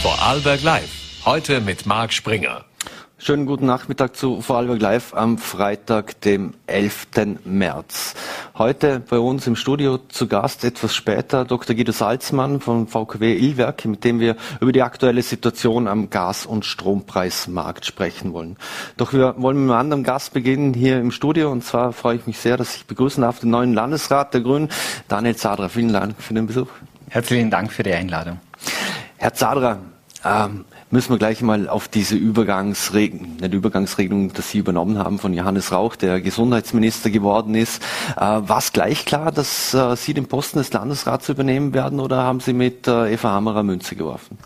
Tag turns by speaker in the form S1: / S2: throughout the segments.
S1: Vorarlberg Live. Heute mit Marc Springer.
S2: Schönen guten Nachmittag zu Vorarlberg Live am Freitag, dem 11. März. Heute bei uns im Studio zu Gast, etwas später, Dr. Guido Salzmann von VKW Illwerke, mit dem wir über die aktuelle Situation am Gas- und Strompreismarkt sprechen wollen. Doch wir wollen mit einem anderen Gast beginnen hier im Studio und zwar freue ich mich sehr, dass ich begrüßen darf den neuen Landesrat der Grünen, Daniel Zadra. Vielen Dank für den Besuch.
S3: Herzlichen Dank für die Einladung.
S2: Herr Zadra, ähm, müssen wir gleich mal auf diese Übergangsregelung, nicht Übergangsregelung, dass Sie übernommen haben von Johannes Rauch, der Gesundheitsminister geworden ist. Äh, War es gleich klar, dass äh, Sie den Posten des Landesrats übernehmen werden oder haben Sie mit äh, Eva Hammerer Münze geworfen?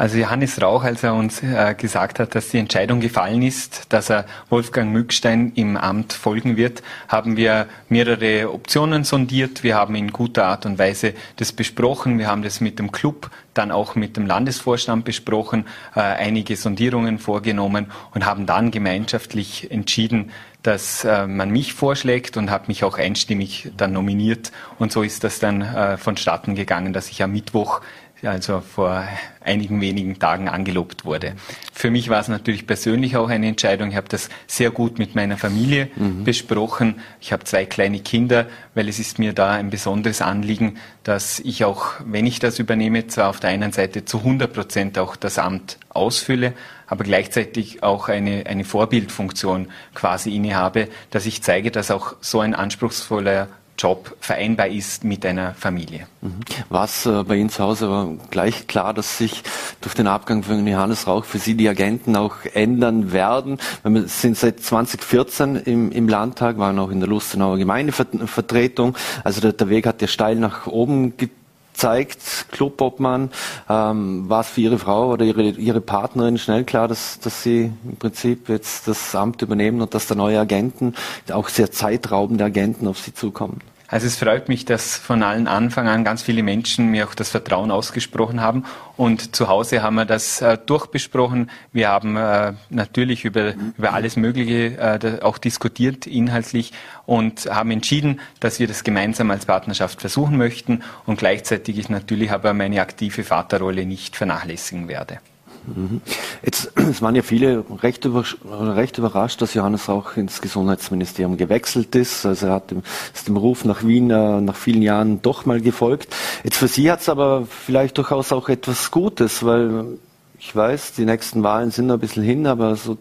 S3: Also Johannes Rauch, als er uns äh, gesagt hat, dass die Entscheidung gefallen ist, dass er Wolfgang Mückstein im Amt folgen wird, haben wir mehrere Optionen sondiert. Wir haben in guter Art und Weise das besprochen. Wir haben das mit dem Club, dann auch mit dem Landesvorstand besprochen, äh, einige Sondierungen vorgenommen und haben dann gemeinschaftlich entschieden, dass äh, man mich vorschlägt und habe mich auch einstimmig dann nominiert. Und so ist das dann äh, vonstatten gegangen, dass ich am Mittwoch also vor einigen wenigen Tagen angelobt wurde. Für mich war es natürlich persönlich auch eine Entscheidung. Ich habe das sehr gut mit meiner Familie mhm. besprochen. Ich habe zwei kleine Kinder, weil es ist mir da ein besonderes Anliegen, dass ich auch, wenn ich das übernehme, zwar auf der einen Seite zu 100 Prozent auch das Amt ausfülle, aber gleichzeitig auch eine, eine Vorbildfunktion quasi innehabe, dass ich zeige, dass auch so ein anspruchsvoller Job vereinbar ist mit einer Familie.
S2: Mhm. Was äh, bei Ihnen zu Hause war gleich klar, dass sich durch den Abgang von Johannes Rauch für Sie die Agenten auch ändern werden. Wir sind seit 2014 im, im Landtag, waren auch in der Lustenauer Gemeindevertretung. Also der, der Weg hat ja steil nach oben gezogen zeigt, Clubobmann, ähm, war es für Ihre Frau oder Ihre, Ihre Partnerin schnell klar, dass, dass Sie im Prinzip jetzt das Amt übernehmen und dass da neue Agenten, auch sehr zeitraubende Agenten auf Sie zukommen?
S3: Also es freut mich, dass von allen Anfang an ganz viele Menschen mir auch das Vertrauen ausgesprochen haben. Und zu Hause haben wir das äh, durchbesprochen. Wir haben äh, natürlich über, über alles Mögliche äh, auch diskutiert inhaltlich und haben entschieden, dass wir das gemeinsam als Partnerschaft versuchen möchten und gleichzeitig ich natürlich aber meine aktive Vaterrolle nicht vernachlässigen werde.
S2: Mhm. Jetzt, es waren ja viele recht, über, recht überrascht, dass Johannes auch ins Gesundheitsministerium gewechselt ist. Also er hat dem, ist dem Ruf nach Wien äh, nach vielen Jahren doch mal gefolgt. Jetzt für Sie hat es aber vielleicht durchaus auch etwas Gutes, weil ich weiß, die nächsten Wahlen sind noch ein bisschen hin, aber, so,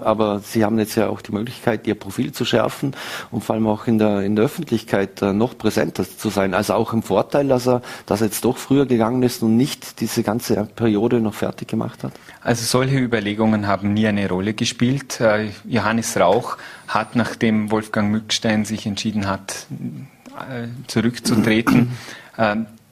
S2: aber Sie haben jetzt ja auch die Möglichkeit, Ihr Profil zu schärfen und vor allem auch in der, in der Öffentlichkeit äh, noch präsenter zu sein. Also auch im Vorteil, dass er, dass er jetzt doch früher gegangen ist und nicht diese ganze Periode noch fertig gemacht hat?
S3: Also solche Überlegungen haben nie eine Rolle gespielt. Äh, Johannes Rauch hat, nachdem Wolfgang Mückstein sich entschieden hat, äh, zurückzutreten,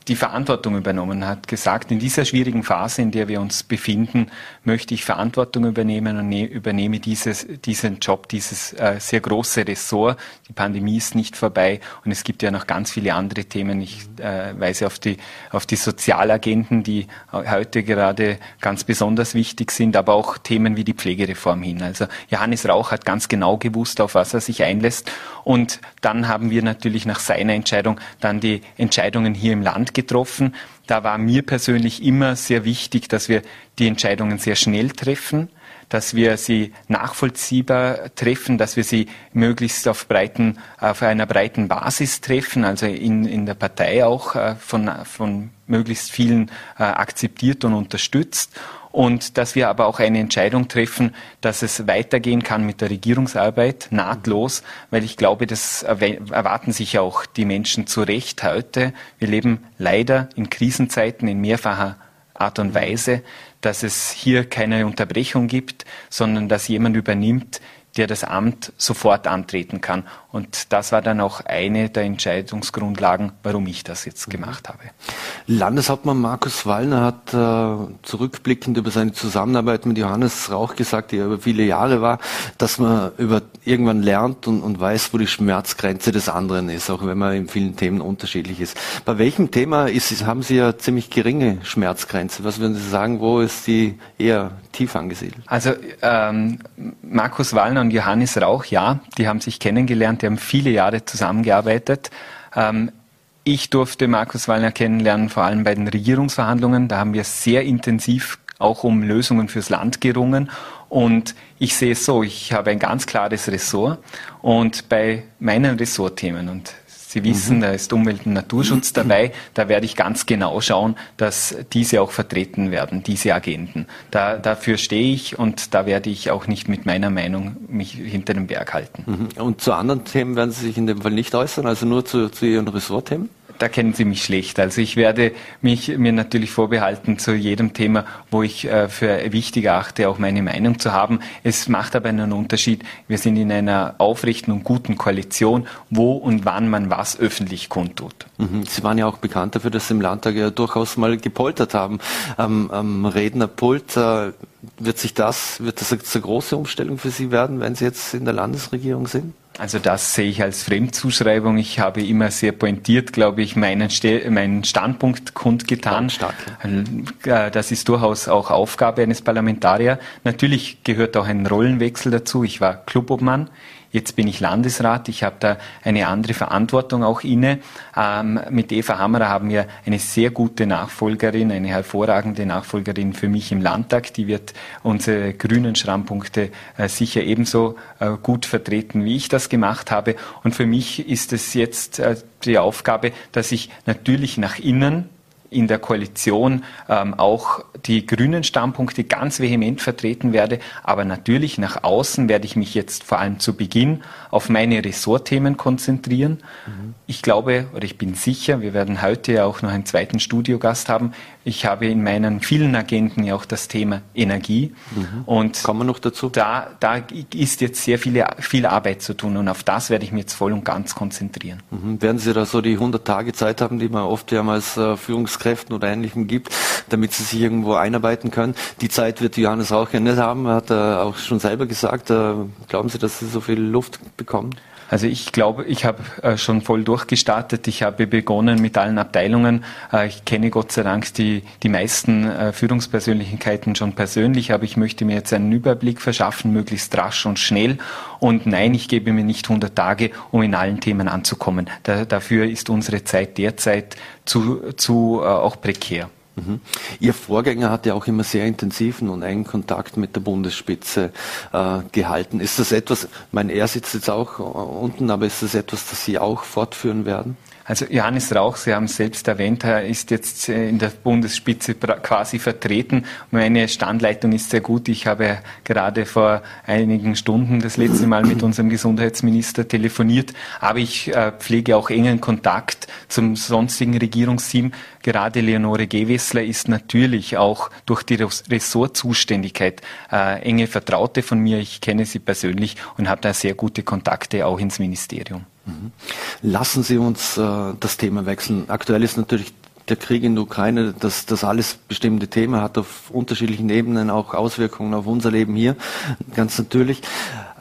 S3: die Verantwortung übernommen hat, gesagt, in dieser schwierigen Phase, in der wir uns befinden, möchte ich Verantwortung übernehmen und ne übernehme dieses, diesen Job, dieses äh, sehr große Ressort. Die Pandemie ist nicht vorbei und es gibt ja noch ganz viele andere Themen. Ich äh, weise auf die, auf die Sozialagenten, die heute gerade ganz besonders wichtig sind, aber auch Themen wie die Pflegereform hin. Also Johannes Rauch hat ganz genau gewusst, auf was er sich einlässt. Und dann haben wir natürlich nach seiner Entscheidung dann die Entscheidungen hier im Land getroffen. Da war mir persönlich immer sehr wichtig, dass wir die Entscheidungen sehr schnell treffen, dass wir sie nachvollziehbar treffen, dass wir sie möglichst auf, breiten, auf einer breiten Basis treffen, also in, in der Partei auch äh, von, von möglichst vielen äh, akzeptiert und unterstützt und dass wir aber auch eine Entscheidung treffen, dass es weitergehen kann mit der Regierungsarbeit nahtlos, weil ich glaube, das erwarten sich auch die Menschen zu Recht heute. Wir leben leider in Krisenzeiten in mehrfacher Art und Weise, dass es hier keine Unterbrechung gibt, sondern dass jemand übernimmt, der das Amt sofort antreten kann. Und das war dann auch eine der Entscheidungsgrundlagen, warum ich das jetzt mhm. gemacht habe.
S2: Landeshauptmann Markus Wallner hat äh, zurückblickend über seine Zusammenarbeit mit Johannes Rauch gesagt, die ja über viele Jahre war, dass man über irgendwann lernt und, und weiß, wo die Schmerzgrenze des anderen ist, auch wenn man in vielen Themen unterschiedlich ist. Bei welchem Thema ist, haben Sie ja ziemlich geringe Schmerzgrenze? Was würden Sie sagen, wo ist die eher tief angesiedelt?
S3: Also ähm, Markus Wallner und Johannes Rauch, ja, die haben sich kennengelernt kennengelernt, die haben viele Jahre zusammengearbeitet. Ähm, ich durfte Markus Wallner kennenlernen, vor allem bei den Regierungsverhandlungen. Da haben wir sehr intensiv auch um Lösungen fürs Land gerungen. Und ich sehe es so, ich habe ein ganz klares Ressort und bei meinen Ressortthemen und Sie wissen, mhm. da ist Umwelt- und Naturschutz dabei. Da werde ich ganz genau schauen, dass diese auch vertreten werden, diese Agenden. Da, dafür stehe ich und da werde ich auch nicht mit meiner Meinung mich hinter dem Berg halten.
S2: Mhm. Und zu anderen Themen werden Sie sich in dem Fall nicht äußern, also nur zu, zu Ihren Ressortthemen?
S3: Da kennen Sie mich schlecht. Also ich werde mich mir natürlich vorbehalten zu jedem Thema, wo ich äh, für wichtig achte, auch meine Meinung zu haben. Es macht aber einen Unterschied. Wir sind in einer aufrechten und guten Koalition, wo und wann man was öffentlich kundtut.
S2: Mhm. Sie waren ja auch bekannt dafür, dass Sie im Landtag ja durchaus mal gepoltert haben am, am Rednerpult. Äh, wird sich das, wird das eine große Umstellung für Sie werden, wenn Sie jetzt in der Landesregierung sind?
S3: Also das sehe ich als Fremdzuschreibung. Ich habe immer sehr pointiert, glaube ich, meinen, Ste meinen Standpunkt kundgetan. Stark, ja. Äh, das ist durchaus auch Aufgabe eines Parlamentariers. Natürlich gehört auch ein Rollenwechsel dazu. Ich war Clubobmann. Jetzt bin ich Landesrat, ich habe da eine andere Verantwortung auch inne. Ähm, mit Eva Hammerer haben wir eine sehr gute Nachfolgerin, eine hervorragende Nachfolgerin für mich im Landtag. Die wird unsere grünen Schrammpunkte äh, sicher ebenso äh, gut vertreten, wie ich das gemacht habe. Und für mich ist es jetzt äh, die Aufgabe, dass ich natürlich nach innen in der Koalition ähm, auch die grünen Standpunkte ganz vehement vertreten werde. Aber natürlich nach außen werde ich mich jetzt vor allem zu Beginn auf meine Ressortthemen konzentrieren. Mhm. Ich glaube oder ich bin sicher, wir werden heute ja auch noch einen zweiten Studiogast haben. Ich habe in meinen vielen Agenten ja auch das Thema Energie.
S2: Mhm. Und Kommen wir noch dazu?
S3: Da, da ist jetzt sehr viele, viel Arbeit zu tun und auf das werde ich mich jetzt voll und ganz konzentrieren.
S2: Mhm. Werden Sie da so die 100 Tage Zeit haben, die man oft ja als äh, Führungskräften oder Ähnlichem gibt, damit Sie sich irgendwo einarbeiten können? Die Zeit wird Johannes Rauch ja nicht haben, hat er auch schon selber gesagt. Äh, glauben Sie, dass Sie so viel Luft bekommen?
S3: Also ich glaube, ich habe äh, schon voll durchgestartet. Ich habe begonnen mit allen Abteilungen. Äh, ich kenne Gott sei Dank die, die meisten äh, Führungspersönlichkeiten schon persönlich, aber ich möchte mir jetzt einen Überblick verschaffen, möglichst rasch und schnell. Und nein, ich gebe mir nicht 100 Tage, um in allen Themen anzukommen. Da, dafür ist unsere Zeit derzeit zu, zu auch prekär.
S2: Mhm. Ihr Vorgänger hat ja auch immer sehr intensiven und engen Kontakt mit der Bundesspitze äh, gehalten. Ist das etwas, mein er sitzt jetzt auch unten, aber ist das etwas, das Sie auch fortführen werden?
S3: Also Johannes Rauch, Sie haben es selbst erwähnt, er ist jetzt äh, in der Bundesspitze quasi vertreten. Meine Standleitung ist sehr gut. Ich habe gerade vor einigen Stunden das letzte Mal mit unserem Gesundheitsminister telefoniert, aber ich äh, pflege auch engen Kontakt zum sonstigen Regierungsteam. Gerade Leonore Gewessler ist natürlich auch durch die Ressortzuständigkeit äh, enge Vertraute von mir. Ich kenne sie persönlich und habe da sehr gute Kontakte auch ins Ministerium.
S2: Mhm. Lassen Sie uns äh, das Thema wechseln. Aktuell ist natürlich der Krieg in der Ukraine, das, das alles bestimmte Thema hat auf unterschiedlichen Ebenen auch Auswirkungen auf unser Leben hier, ganz natürlich.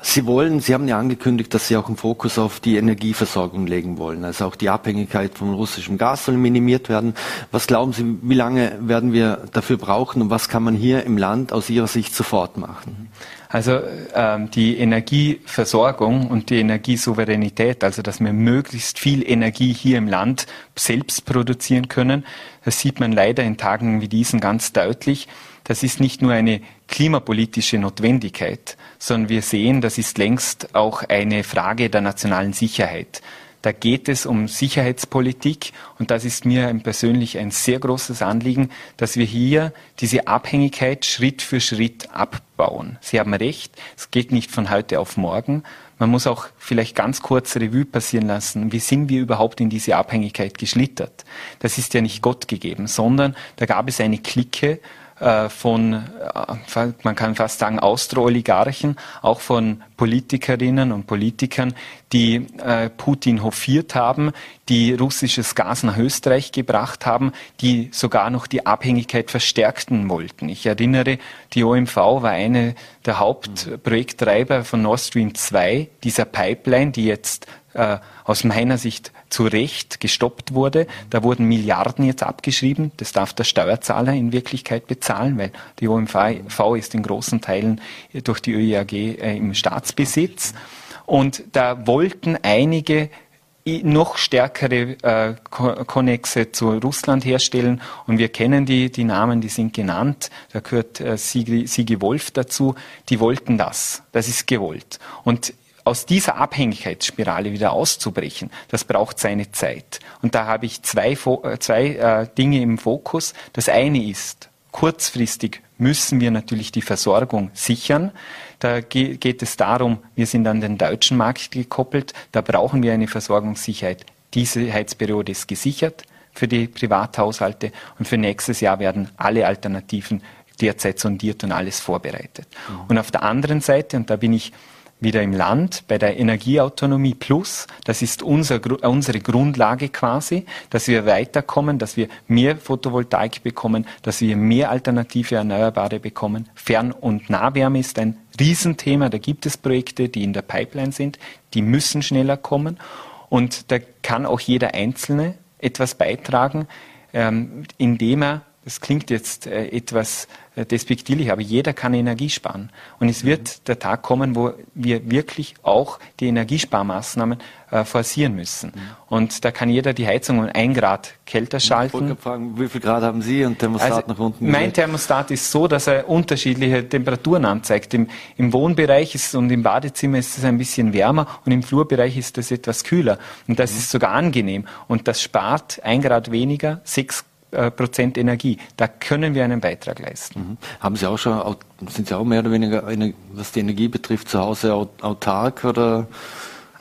S2: Sie wollen, Sie haben ja angekündigt, dass Sie auch einen Fokus auf die Energieversorgung legen wollen. Also auch die Abhängigkeit vom russischen Gas soll minimiert werden. Was glauben Sie, wie lange werden wir dafür brauchen und was kann man hier im Land aus Ihrer Sicht sofort machen?
S3: Also ähm, die Energieversorgung und die Energiesouveränität, also dass wir möglichst viel Energie hier im Land selbst produzieren können, das sieht man leider in Tagen wie diesen ganz deutlich. Das ist nicht nur eine klimapolitische Notwendigkeit, sondern wir sehen, das ist längst auch eine Frage der nationalen Sicherheit. Da geht es um Sicherheitspolitik und das ist mir persönlich ein sehr großes Anliegen, dass wir hier diese Abhängigkeit Schritt für Schritt abbauen. Sie haben recht, es geht nicht von heute auf morgen. Man muss auch vielleicht ganz kurz Revue passieren lassen. Wie sind wir überhaupt in diese Abhängigkeit geschlittert? Das ist ja nicht Gott gegeben, sondern da gab es eine Clique von, äh, man kann fast sagen, Austro-Oligarchen, auch von Politikerinnen und Politikern, die äh, Putin hofiert haben, die russisches Gas nach Österreich gebracht haben, die sogar noch die Abhängigkeit verstärkten wollten. Ich erinnere, die OMV war eine der Hauptprojekttreiber von Nord Stream 2, dieser Pipeline, die jetzt äh, aus meiner Sicht zu Recht gestoppt wurde. Da wurden Milliarden jetzt abgeschrieben. Das darf der Steuerzahler in Wirklichkeit bezahlen, weil die OMV ist in großen Teilen durch die ÖIAG äh, im Staatsbesitz. Und da wollten einige noch stärkere äh, Konnexe zu Russland herstellen. Und wir kennen die, die Namen, die sind genannt. Da gehört äh, Sigi, Sigi Wolf dazu. Die wollten das. Das ist gewollt. Und aus dieser Abhängigkeitsspirale wieder auszubrechen, das braucht seine Zeit. Und da habe ich zwei, äh, zwei äh, Dinge im Fokus. Das eine ist, kurzfristig müssen wir natürlich die Versorgung sichern. Da geht es darum, wir sind an den deutschen Markt gekoppelt, da brauchen wir eine Versorgungssicherheit. Diese Heizperiode ist gesichert für die Privathaushalte und für nächstes Jahr werden alle Alternativen derzeit sondiert und alles vorbereitet. Mhm. Und auf der anderen Seite, und da bin ich wieder im Land bei der Energieautonomie Plus. Das ist unser, unsere Grundlage quasi, dass wir weiterkommen, dass wir mehr Photovoltaik bekommen, dass wir mehr alternative Erneuerbare bekommen. Fern- und Nahwärme ist ein Riesenthema. Da gibt es Projekte, die in der Pipeline sind. Die müssen schneller kommen. Und da kann auch jeder Einzelne etwas beitragen, ähm, indem er das klingt jetzt äh, etwas äh, despektierlich, aber jeder kann Energie sparen. Und es wird mhm. der Tag kommen, wo wir wirklich auch die Energiesparmaßnahmen äh, forcieren müssen. Mhm. Und da kann jeder die Heizung um ein Grad kälter schalten.
S2: Ich fragen, wie viel Grad haben Sie und Thermostat also nach unten?
S3: Mein Thermostat ist so, dass er unterschiedliche Temperaturen anzeigt. Im, Im, Wohnbereich ist und im Badezimmer ist es ein bisschen wärmer und im Flurbereich ist es etwas kühler. Und das mhm. ist sogar angenehm. Und das spart ein Grad weniger, sechs äh, Prozent Energie. Da können wir einen Beitrag leisten.
S2: Mhm. Haben Sie auch schon, sind Sie auch mehr oder weniger, was die Energie betrifft, zu Hause autark oder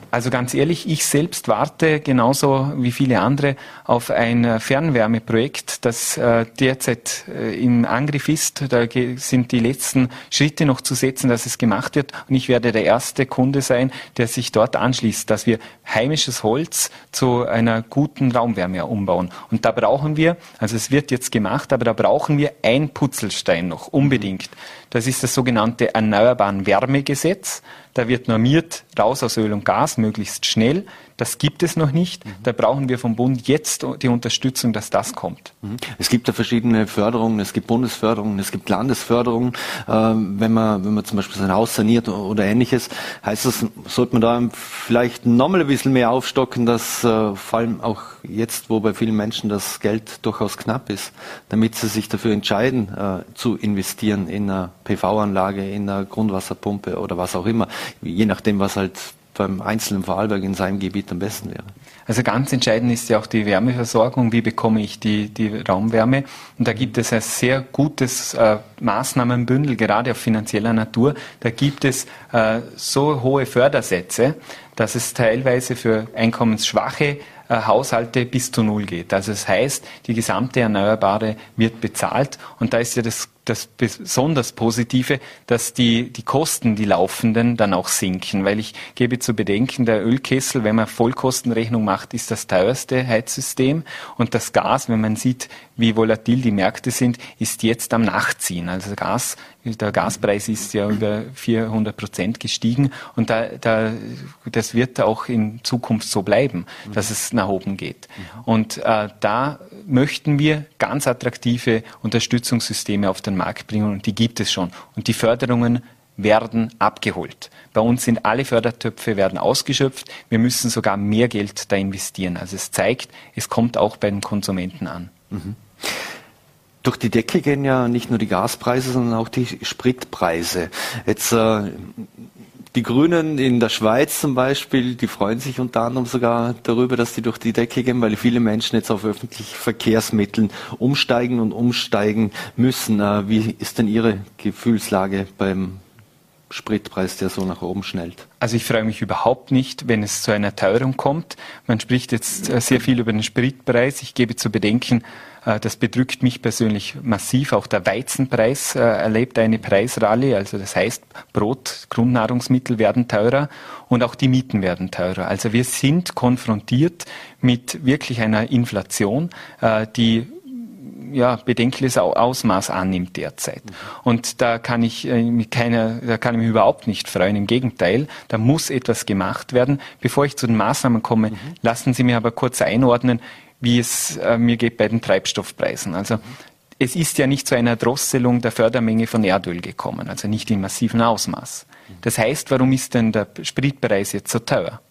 S3: also ganz ehrlich, ich selbst warte genauso wie viele andere auf ein Fernwärmeprojekt, das äh, derzeit äh, im Angriff ist. Da sind die letzten Schritte noch zu setzen, dass es gemacht wird. Und ich werde der erste Kunde sein, der sich dort anschließt, dass wir heimisches Holz zu einer guten Raumwärme umbauen. Und da brauchen wir, also es wird jetzt gemacht, aber da brauchen wir ein Putzelstein noch unbedingt. Das ist das sogenannte Erneuerbaren Wärmegesetz. Da wird normiert, raus aus Öl und Gas, möglichst schnell. Das gibt es noch nicht. Mhm. Da brauchen wir vom Bund jetzt die Unterstützung, dass das kommt.
S2: Mhm. Es gibt ja verschiedene Förderungen. Es gibt Bundesförderungen, es gibt Landesförderungen. Ähm, wenn man, wenn man zum Beispiel sein Haus saniert oder ähnliches, heißt das, sollte man da vielleicht nochmal ein bisschen mehr aufstocken, dass äh, vor allem auch jetzt, wo bei vielen Menschen das Geld durchaus knapp ist, damit sie sich dafür entscheiden, äh, zu investieren in eine PV-Anlage, in eine Grundwasserpumpe oder was auch immer, je nachdem, was halt beim einzelnen Vorarlberg in seinem Gebiet am besten wäre.
S3: Also ganz entscheidend ist ja auch die Wärmeversorgung. Wie bekomme ich die, die Raumwärme? Und da gibt es ein sehr gutes äh, Maßnahmenbündel, gerade auf finanzieller Natur. Da gibt es äh, so hohe Fördersätze, dass es teilweise für einkommensschwache äh, Haushalte bis zu Null geht. Also das heißt, die gesamte Erneuerbare wird bezahlt und da ist ja das das besonders Positive, dass die, die Kosten, die laufenden, dann auch sinken. Weil ich gebe zu bedenken, der Ölkessel, wenn man Vollkostenrechnung macht, ist das teuerste Heizsystem. Und das Gas, wenn man sieht, wie volatil die Märkte sind, ist jetzt am Nachziehen. Also Gas, der Gaspreis ist ja über 400 Prozent gestiegen. Und da, da, das wird auch in Zukunft so bleiben, dass es nach oben geht. Und äh, da möchten wir ganz attraktive Unterstützungssysteme auf den Markt bringen und die gibt es schon. Und die Förderungen werden abgeholt. Bei uns sind alle Fördertöpfe werden ausgeschöpft. Wir müssen sogar mehr Geld da investieren. Also es zeigt, es kommt auch bei den Konsumenten an. Mhm.
S2: Durch die Decke gehen ja nicht nur die Gaspreise, sondern auch die Spritpreise. Jetzt äh, die Grünen in der Schweiz zum Beispiel, die freuen sich unter anderem sogar darüber, dass die durch die Decke gehen, weil viele Menschen jetzt auf öffentliche Verkehrsmitteln umsteigen und umsteigen müssen. Äh, wie ist denn Ihre Gefühlslage beim Spritpreis, der so nach oben schnellt?
S3: Also ich freue mich überhaupt nicht, wenn es zu einer Teuerung kommt. Man spricht jetzt äh, sehr viel über den Spritpreis. Ich gebe zu bedenken, das bedrückt mich persönlich massiv. Auch der Weizenpreis äh, erlebt eine Preisrallye. Also das heißt, Brot, Grundnahrungsmittel werden teurer und auch die Mieten werden teurer. Also wir sind konfrontiert mit wirklich einer Inflation, die ja, bedenkliches Ausmaß annimmt derzeit. Und da kann ich äh, mich keine, da kann ich mich überhaupt nicht freuen. Im Gegenteil, da muss etwas gemacht werden. Bevor ich zu den Maßnahmen komme, mhm. lassen Sie mir aber kurz einordnen, wie es äh, mir geht bei den Treibstoffpreisen. Also es ist ja nicht zu einer Drosselung der Fördermenge von Erdöl gekommen, also nicht in massivem Ausmaß. Das heißt, warum ist denn der Spritpreis jetzt so teuer?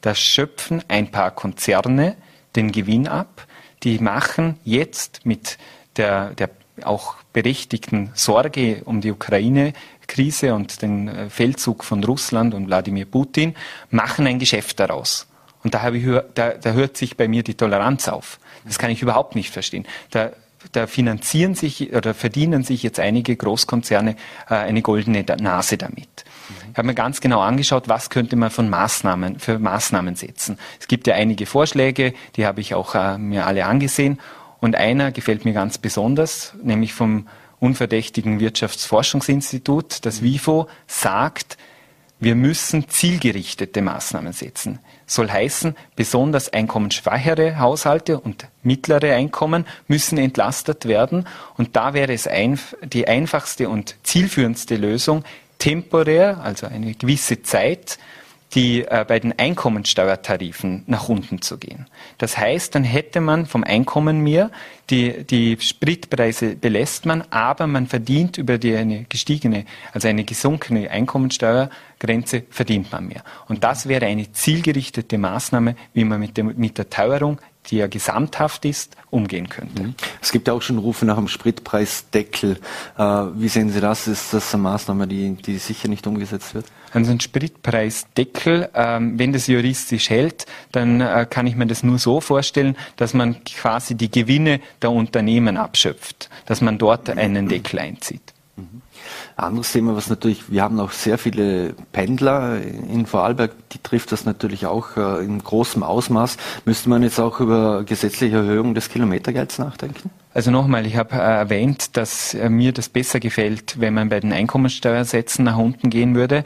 S3: Da schöpfen ein paar Konzerne den Gewinn ab. Die machen jetzt mit der, der auch berechtigten Sorge um die Ukraine-Krise und den äh, Feldzug von Russland und Wladimir Putin, machen ein Geschäft daraus. Und da, ich, da, da hört sich bei mir die Toleranz auf. Das kann ich überhaupt nicht verstehen. Da, da finanzieren sich oder verdienen sich jetzt einige Großkonzerne äh, eine goldene Nase damit. Ich habe mir ganz genau angeschaut, was könnte man von Maßnahmen, für Maßnahmen setzen. Es gibt ja einige Vorschläge, die habe ich auch äh, mir alle angesehen. Und einer gefällt mir ganz besonders, nämlich vom unverdächtigen Wirtschaftsforschungsinstitut. Das WIFO sagt, wir müssen zielgerichtete Maßnahmen setzen. Soll heißen, besonders einkommensschwachere Haushalte und mittlere Einkommen müssen entlastet werden. Und da wäre es ein, die einfachste und zielführendste Lösung, temporär, also eine gewisse Zeit, die äh, bei den Einkommensteuertarifen nach unten zu gehen. Das heißt, dann hätte man vom Einkommen mehr, die, die Spritpreise belässt man, aber man verdient über die eine gestiegene, also eine gesunkene Einkommensteuergrenze verdient man mehr. Und das wäre eine zielgerichtete Maßnahme, wie man mit, dem, mit der Teuerung die ja gesamthaft ist, umgehen könnte. Mhm.
S2: Es gibt auch schon Rufe nach einem Spritpreisdeckel. Äh, wie sehen Sie das? Ist das eine Maßnahme, die, die sicher nicht umgesetzt wird?
S3: Also ein Spritpreisdeckel, ähm, wenn das juristisch hält, dann äh, kann ich mir das nur so vorstellen, dass man quasi die Gewinne der Unternehmen abschöpft, dass man dort einen Deckel einzieht.
S2: Mhm. Anderes Thema, was natürlich, wir haben auch sehr viele Pendler in Vorarlberg, die trifft das natürlich auch äh, in großem Ausmaß. Müsste man jetzt auch über gesetzliche Erhöhung des Kilometergelds nachdenken?
S3: Also nochmal, ich habe äh, erwähnt, dass äh, mir das besser gefällt, wenn man bei den Einkommensteuersätzen nach unten gehen würde.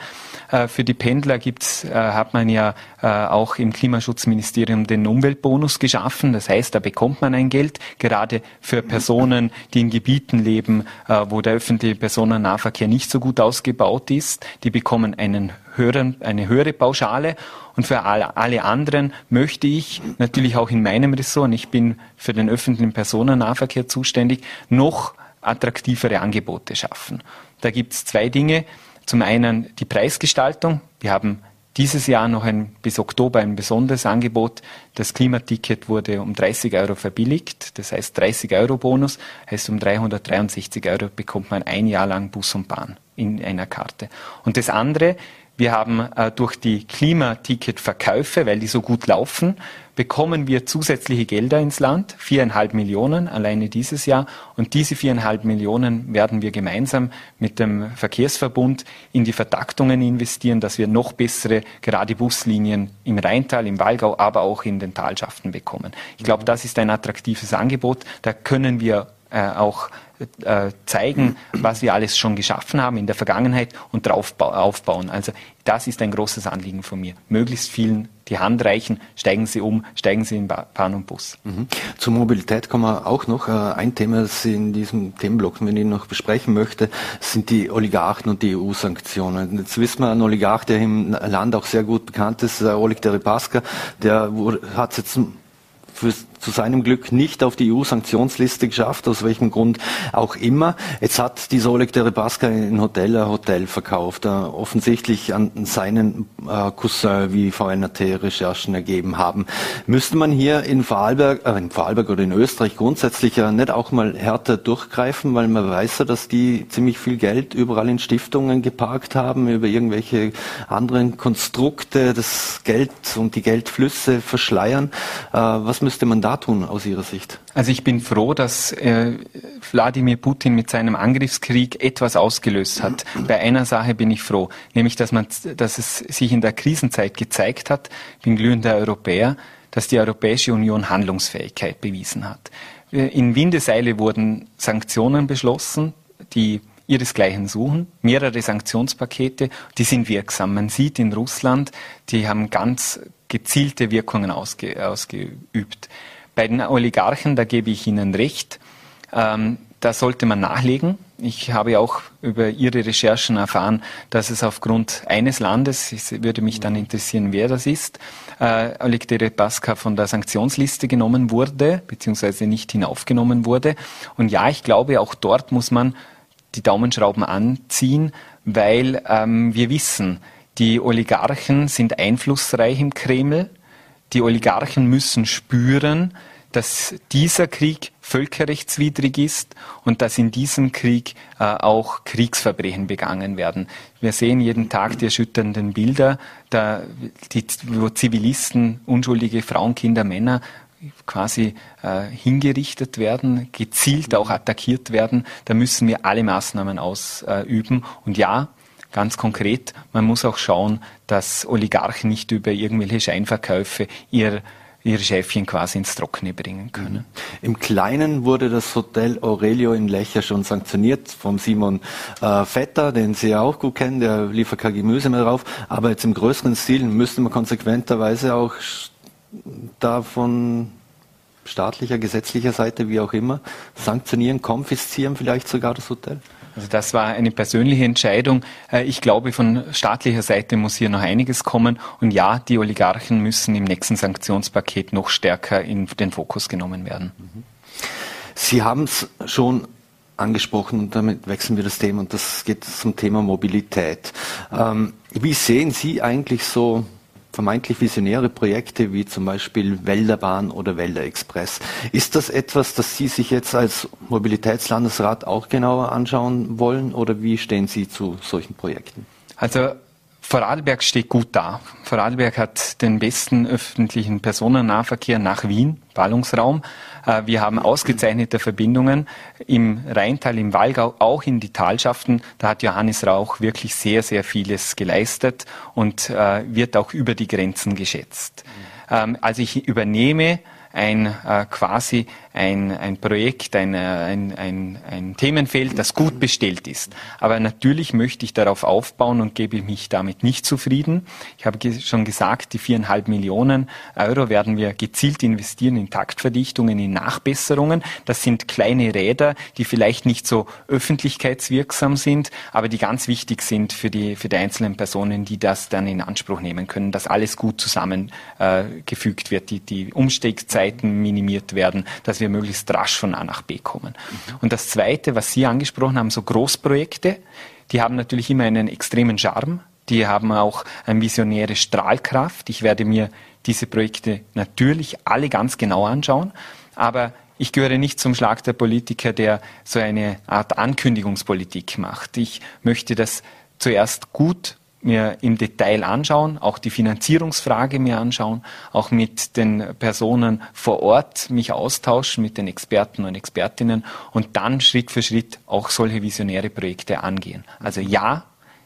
S3: Äh, für die Pendler gibt's, äh, hat man ja äh, auch im Klimaschutzministerium den Umweltbonus geschaffen. Das heißt, da bekommt man ein Geld, gerade für Personen, die in Gebieten leben, äh, wo der öffentliche Personennahverkehr nicht so gut ausgebaut ist. Die bekommen einen höheren, eine höhere Pauschale. Und für alle, anderen möchte ich natürlich auch in meinem Ressort, und ich bin für den öffentlichen Personennahverkehr zuständig, noch attraktivere Angebote schaffen. Da gibt es zwei Dinge. Zum einen die Preisgestaltung. Wir haben dieses Jahr noch ein, bis Oktober ein besonderes Angebot. Das Klimaticket wurde um 30 Euro verbilligt. Das heißt 30 Euro Bonus. Heißt um 363 Euro bekommt man ein Jahr lang Bus und Bahn in einer Karte. Und das andere, wir haben äh, durch die Klimaticketverkäufe, weil die so gut laufen, bekommen wir zusätzliche Gelder ins Land, viereinhalb Millionen alleine dieses Jahr. Und diese viereinhalb Millionen werden wir gemeinsam mit dem Verkehrsverbund in die Vertaktungen investieren, dass wir noch bessere gerade Buslinien im Rheintal, im Walgau, aber auch in den Talschaften bekommen. Ich glaube, das ist ein attraktives Angebot. Da können wir äh, auch äh, zeigen, was wir alles schon geschaffen haben in der Vergangenheit und darauf aufbauen. Also das ist ein großes Anliegen von mir. Möglichst vielen die Hand reichen, steigen Sie um, steigen Sie in Bahn und Bus.
S2: Mhm. Zur Mobilität kommen wir auch noch. Äh, ein Thema, das ich in diesem Themenblock, wenn ich noch besprechen möchte, sind die Oligarchen und die EU-Sanktionen. Jetzt wissen wir, ein Oligarch, der im Land auch sehr gut bekannt ist, Oleg Deripaska, der hat jetzt für, zu seinem Glück nicht auf die EU-Sanktionsliste geschafft, aus welchem Grund auch immer. Jetzt hat dieser Oleg Deripaska ein Hotel, ein Hotel verkauft, äh, offensichtlich an seinen äh, Cousin, wie VNRT-Recherchen ergeben haben. Müsste man hier in Vorarlberg, äh, in Vorarlberg oder in Österreich grundsätzlich ja nicht auch mal härter durchgreifen, weil man weiß ja, dass die ziemlich viel Geld überall in Stiftungen geparkt haben, über irgendwelche anderen Konstrukte das Geld und die Geldflüsse verschleiern. Äh, was müsste man da tun aus Ihrer Sicht?
S3: Also ich bin froh, dass äh, Wladimir Putin mit seinem Angriffskrieg etwas ausgelöst hat. Bei einer Sache bin ich froh, nämlich dass man, dass es sich in der Krisenzeit gezeigt hat, ich bin glühender Europäer, dass die Europäische Union Handlungsfähigkeit bewiesen hat. In Windeseile wurden Sanktionen beschlossen, die ihresgleichen suchen, mehrere Sanktionspakete, die sind wirksam. Man sieht in Russland, die haben ganz gezielte Wirkungen ausge, ausgeübt. Bei den Oligarchen, da gebe ich Ihnen recht, ähm, da sollte man nachlegen. Ich habe auch über Ihre Recherchen erfahren, dass es aufgrund eines Landes, es würde mich dann interessieren, wer das ist, äh, Oleg Deripaska von der Sanktionsliste genommen wurde, beziehungsweise nicht hinaufgenommen wurde. Und ja, ich glaube, auch dort muss man die Daumenschrauben anziehen, weil ähm, wir wissen, Die Oligarchen sind einflussreich im Kreml. Die Oligarchen müssen spüren, dass dieser Krieg völkerrechtswidrig ist und dass in diesem Krieg äh, auch Kriegsverbrechen begangen werden. Wir sehen jeden Tag die erschütternden Bilder, da, die, wo Zivilisten, unschuldige Frauen, Kinder, Männer quasi äh, hingerichtet werden, gezielt auch attackiert werden. Da müssen wir alle Maßnahmen ausüben. Und ja, ganz konkret, man muss auch schauen, dass Oligarchen nicht über irgendwelche Scheinverkäufe ihr ihre Schäfchen quasi ins Trockene bringen können.
S2: Im Kleinen wurde das Hotel Aurelio in Lecher schon sanktioniert vom Simon äh, Vetter, den Sie ja auch gut kennen, der liefert kein Gemüse mehr drauf. Aber jetzt im größeren Stil müsste man konsequenterweise auch da von staatlicher, gesetzlicher Seite, wie auch immer, sanktionieren, konfiszieren vielleicht sogar das Hotel?
S3: Also das war eine persönliche Entscheidung. Äh, ich glaube, von staatlicher Seite muss hier noch einiges kommen. Und ja, die Oligarchen müssen im nächsten Sanktionspaket noch stärker in den Fokus genommen werden.
S2: Sie haben es schon angesprochen und damit wechseln wir das Thema und das geht zum Thema Mobilität. Ähm, wie sehen Sie eigentlich so vermeintlich visionäre Projekte wie zum Beispiel Wälderbahn oder Wälderexpress. Ist das etwas, das Sie sich jetzt als Mobilitätslandesrat auch genauer anschauen wollen oder wie stehen Sie zu solchen Projekten?
S3: Also Vorarlberg steht gut da. Vorarlberg hat den besten öffentlichen Personennahverkehr nach Wien, Ballungsraum. Äh, wir haben ausgezeichnete Verbindungen im Rheintal, im Wallgau, auch in die Talschaften. Da hat Johannes Rauch wirklich sehr, sehr vieles geleistet und äh, wird auch über die Grenzen geschätzt. Also ich übernehme ein äh, quasi ein, ein Projekt, ein, ein, ein, ein Themenfeld, das gut bestellt ist. Aber natürlich möchte ich darauf aufbauen und gebe mich damit nicht zufrieden. Ich habe schon gesagt, die viereinhalb Millionen Euro werden wir gezielt investieren in Taktverdichtungen, in Nachbesserungen. Das sind kleine Räder, die vielleicht nicht so öffentlichkeitswirksam sind, aber die ganz wichtig sind für die, für die einzelnen Personen, die das dann in Anspruch nehmen können, dass alles gut zusammengefügt äh, wird, die, die Umsteigzeiten minimiert werden, dass wir möglichst rasch von A nach B kommen. Und das Zweite, was Sie angesprochen haben, so Großprojekte, die haben natürlich immer einen extremen Charme. Die haben auch eine visionäre Strahlkraft. Ich werde mir diese Projekte natürlich alle ganz genau anschauen. Aber ich gehöre nicht zum Schlag der Politiker, der so eine Art Ankündigungspolitik macht. Ich möchte das zuerst gut mir im Detail anschauen, auch die Finanzierungsfrage mir anschauen, auch mit den Personen vor Ort mich austauschen, mit den Experten und Expertinnen und dann Schritt für Schritt auch solche visionäre Projekte angehen. Also ja,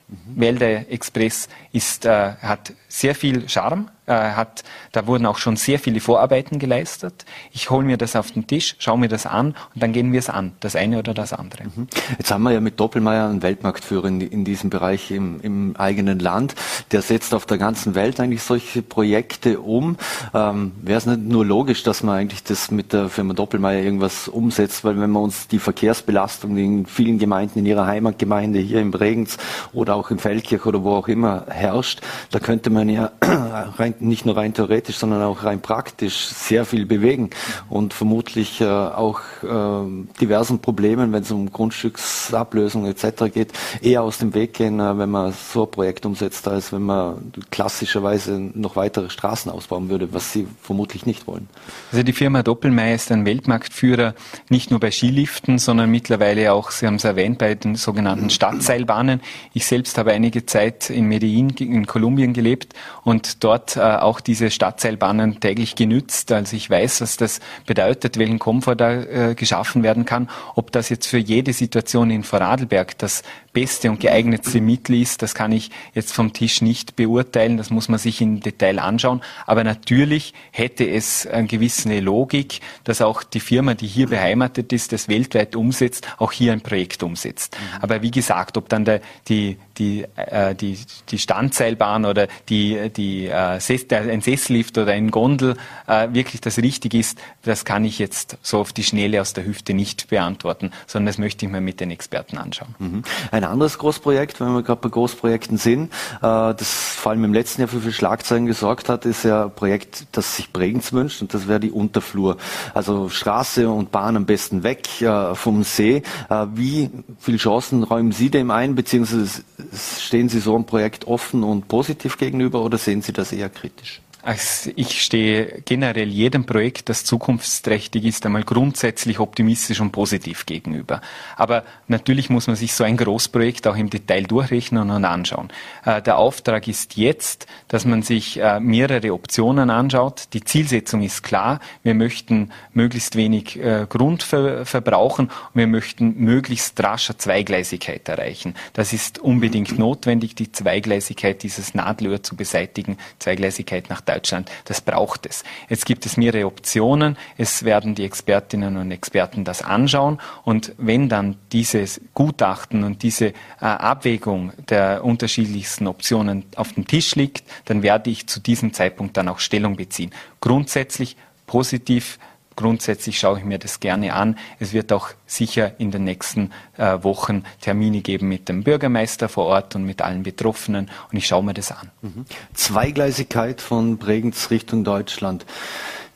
S3: mhm. Wälder Express ist, äh, hat sehr viel Charme, hat, da wurden auch schon sehr viele Vorarbeiten geleistet. Ich hole mir das auf den Tisch, schaue mir das an und dann gehen wir es an, das eine oder das andere. Mhm.
S2: Jetzt haben wir ja mit Doppelmeier einen Weltmarktführer in, in diesem Bereich im, im, eigenen Land. Der setzt auf der ganzen Welt eigentlich solche Projekte um. Ähm, Wäre es nicht nur logisch, dass man eigentlich das mit der Firma Doppelmeier irgendwas umsetzt, weil wenn wir uns die Verkehrsbelastung in vielen Gemeinden, in ihrer Heimatgemeinde hier in Bregenz oder auch in Feldkirch oder wo auch immer herrscht, da könnte man ja rein nicht nur rein theoretisch, sondern auch rein praktisch sehr viel bewegen und vermutlich äh, auch äh, diversen Problemen, wenn es um Grundstücksablösung etc. geht, eher aus dem Weg gehen, äh, wenn man so ein Projekt umsetzt, als wenn man klassischerweise noch weitere Straßen ausbauen würde, was sie vermutlich nicht wollen.
S3: Also die Firma Doppelmeier ist ein Weltmarktführer, nicht nur bei Skiliften, sondern mittlerweile auch, Sie haben es erwähnt, bei den sogenannten Stadtseilbahnen. Ich selbst habe einige Zeit in Medellin in Kolumbien gelebt und dort auch diese Stadtseilbahnen täglich genützt. Also ich weiß, was das bedeutet, welchen Komfort da äh, geschaffen werden kann. Ob das jetzt für jede Situation in Vorarlberg das beste und geeignetste Mittel ist, das kann ich jetzt vom Tisch nicht beurteilen. Das muss man sich im Detail anschauen. Aber natürlich hätte es eine gewisse Logik, dass auch die Firma, die hier beheimatet ist, das weltweit umsetzt, auch hier ein Projekt umsetzt. Mhm. Aber wie gesagt, ob dann der, die, die, äh, die, die Standseilbahn oder die, die äh, ein Sessellift oder ein Gondel äh, wirklich das Richtige ist, das kann ich jetzt so auf die Schnelle aus der Hüfte nicht beantworten, sondern das möchte ich mir mit den Experten anschauen.
S2: Mhm. Ein anderes Großprojekt, wenn wir gerade bei Großprojekten sind, äh, das vor allem im letzten Jahr für viele Schlagzeilen gesorgt hat, ist ja ein Projekt, das sich Bregenz wünscht und das wäre die Unterflur. Also Straße und Bahn am besten weg äh, vom See. Äh, wie viele Chancen räumen Sie dem ein, beziehungsweise stehen Sie so einem Projekt offen und positiv gegenüber oder sehen Sie das eher kritisch?
S3: Also ich stehe generell jedem Projekt, das zukunftsträchtig ist, einmal grundsätzlich optimistisch und positiv gegenüber. Aber natürlich muss man sich so ein Großprojekt auch im Detail durchrechnen und anschauen. Äh, der Auftrag ist jetzt, dass man sich äh, mehrere Optionen anschaut. Die Zielsetzung ist klar. Wir möchten möglichst wenig äh, Grund verbrauchen und wir möchten möglichst rascher Zweigleisigkeit erreichen. Das ist unbedingt notwendig, die Zweigleisigkeit dieses Nadelöhr zu beseitigen, Zweigleisigkeit nach. Deutschland. Das braucht es. Jetzt gibt es mehrere Optionen. Es werden die Expertinnen und Experten das anschauen. Und wenn dann dieses Gutachten und diese äh, Abwägung der unterschiedlichsten Optionen auf dem Tisch liegt, dann werde ich zu diesem Zeitpunkt dann auch Stellung beziehen. Grundsätzlich positiv grundsätzlich schaue ich mir das gerne an. Es wird auch sicher in den nächsten äh, Wochen Termine geben mit dem Bürgermeister vor Ort und mit allen Betroffenen und ich schaue mir das an.
S2: Mhm. Zweigleisigkeit von Bregenz Richtung Deutschland.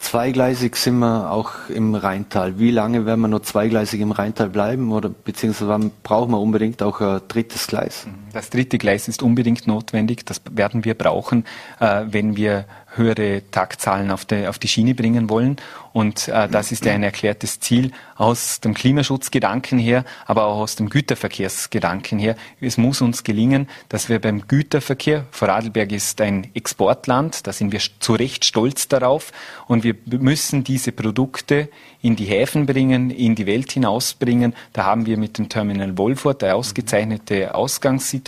S2: Zweigleisig sind wir auch im Rheintal. Wie lange werden wir noch zweigleisig im Rheintal bleiben oder beziehungsweise brauchen wir unbedingt auch ein drittes Gleis?
S3: Das dritte Gleis ist unbedingt notwendig. Das werden wir brauchen, äh, wenn wir höhere Taktzahlen auf die, auf die Schiene bringen wollen. Und äh, das ist ja ein erklärtes Ziel aus dem Klimaschutzgedanken her, aber auch aus dem Güterverkehrsgedanken her. Es muss uns gelingen, dass wir beim Güterverkehr, Vorarlberg ist ein Exportland, da sind wir zu Recht stolz darauf, und wir müssen diese Produkte in die Häfen bringen, in die Welt hinausbringen. Da haben wir mit dem Terminal Wolfurt eine ausgezeichnete Ausgangssituation,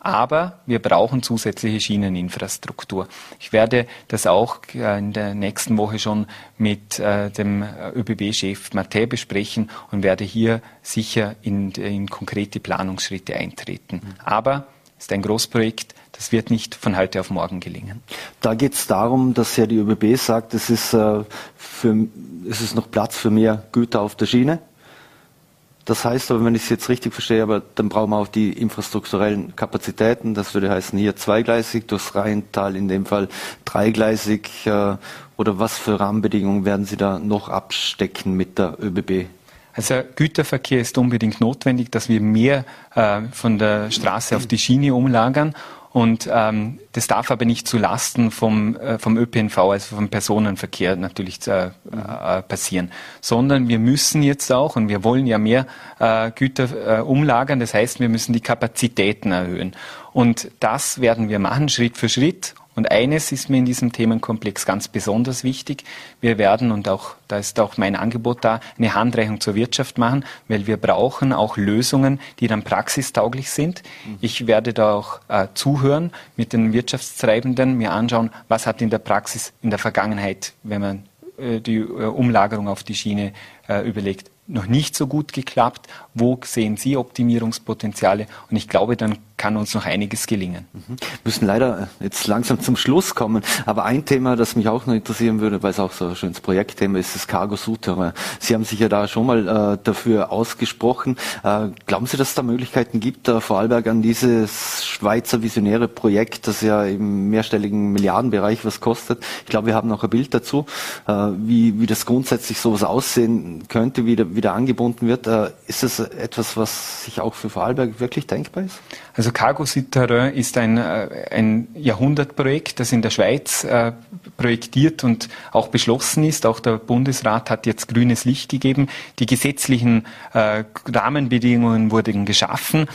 S3: aber wir brauchen zusätzliche Schieneninfrastruktur. Ich werde das auch äh, in der nächsten Woche schon mit äh, dem ÖBB-Chef Mattei besprechen und werde hier sicher in, in konkrete Planungsschritte eintreten. Aber es ist ein Großprojekt, das wird nicht von heute auf morgen gelingen.
S2: Da geht es darum, dass ja die ÖBB sagt, es ist, äh, für, es ist noch Platz für mehr Güter auf der Schiene. Das heißt aber, wenn ich es jetzt richtig verstehe, aber dann brauchen wir auch die infrastrukturellen Kapazitäten. Das würde heißen, hier zweigleisig, durchs Rheintal in dem Fall dreigleisig. Äh, oder was für Rahmenbedingungen werden Sie da noch abstecken mit der ÖBB?
S3: Also Güterverkehr ist unbedingt notwendig, dass wir mehr äh, von der Straße auf die Schiene umlagern. Und ähm, das darf aber nicht zu Lasten vom, äh, vom ÖPNV, also vom Personenverkehr natürlich äh, äh, passieren, sondern wir müssen jetzt auch, und wir wollen ja mehr äh, Güter äh, umlagern, das heißt, wir müssen die Kapazitäten erhöhen. Und das werden wir machen, Schritt für Schritt. Und eines ist mir in diesem Themenkomplex ganz besonders wichtig. Wir werden, und auch, da ist auch mein Angebot da, eine Handreichung zur Wirtschaft machen, weil wir brauchen auch Lösungen, die dann praxistauglich sind. Mhm. Ich werde da auch äh, zuhören mit den Wirtschaftstreibenden, mir anschauen, was hat in der Praxis in der Vergangenheit, wenn man äh, die äh, Umlagerung auf die Schiene äh, überlegt, noch nicht so gut geklappt. Wo sehen Sie Optimierungspotenziale? Und ich glaube, dann kann uns noch einiges gelingen.
S2: Mhm. Wir müssen leider jetzt langsam zum Schluss kommen. Aber ein Thema, das mich auch noch interessieren würde, weil es auch so ein schönes Projektthema ist, das Cargo Souterrain. Sie haben sich ja da schon mal äh, dafür ausgesprochen. Äh, glauben Sie, dass es da Möglichkeiten gibt, äh, Vorarlberg an dieses Schweizer visionäre Projekt, das ja im mehrstelligen Milliardenbereich was kostet? Ich glaube, wir haben auch ein Bild dazu, äh, wie, wie das grundsätzlich sowas aussehen könnte, wie, wie der angebunden wird. Äh, ist das etwas, was sich auch für Vorarlberg wirklich denkbar ist?
S3: Also Cargo Citerrain ist ein, äh, ein Jahrhundertprojekt, das in der Schweiz äh, projektiert und auch beschlossen ist. Auch der Bundesrat hat jetzt grünes Licht gegeben. Die gesetzlichen Rahmenbedingungen wurden geschaffen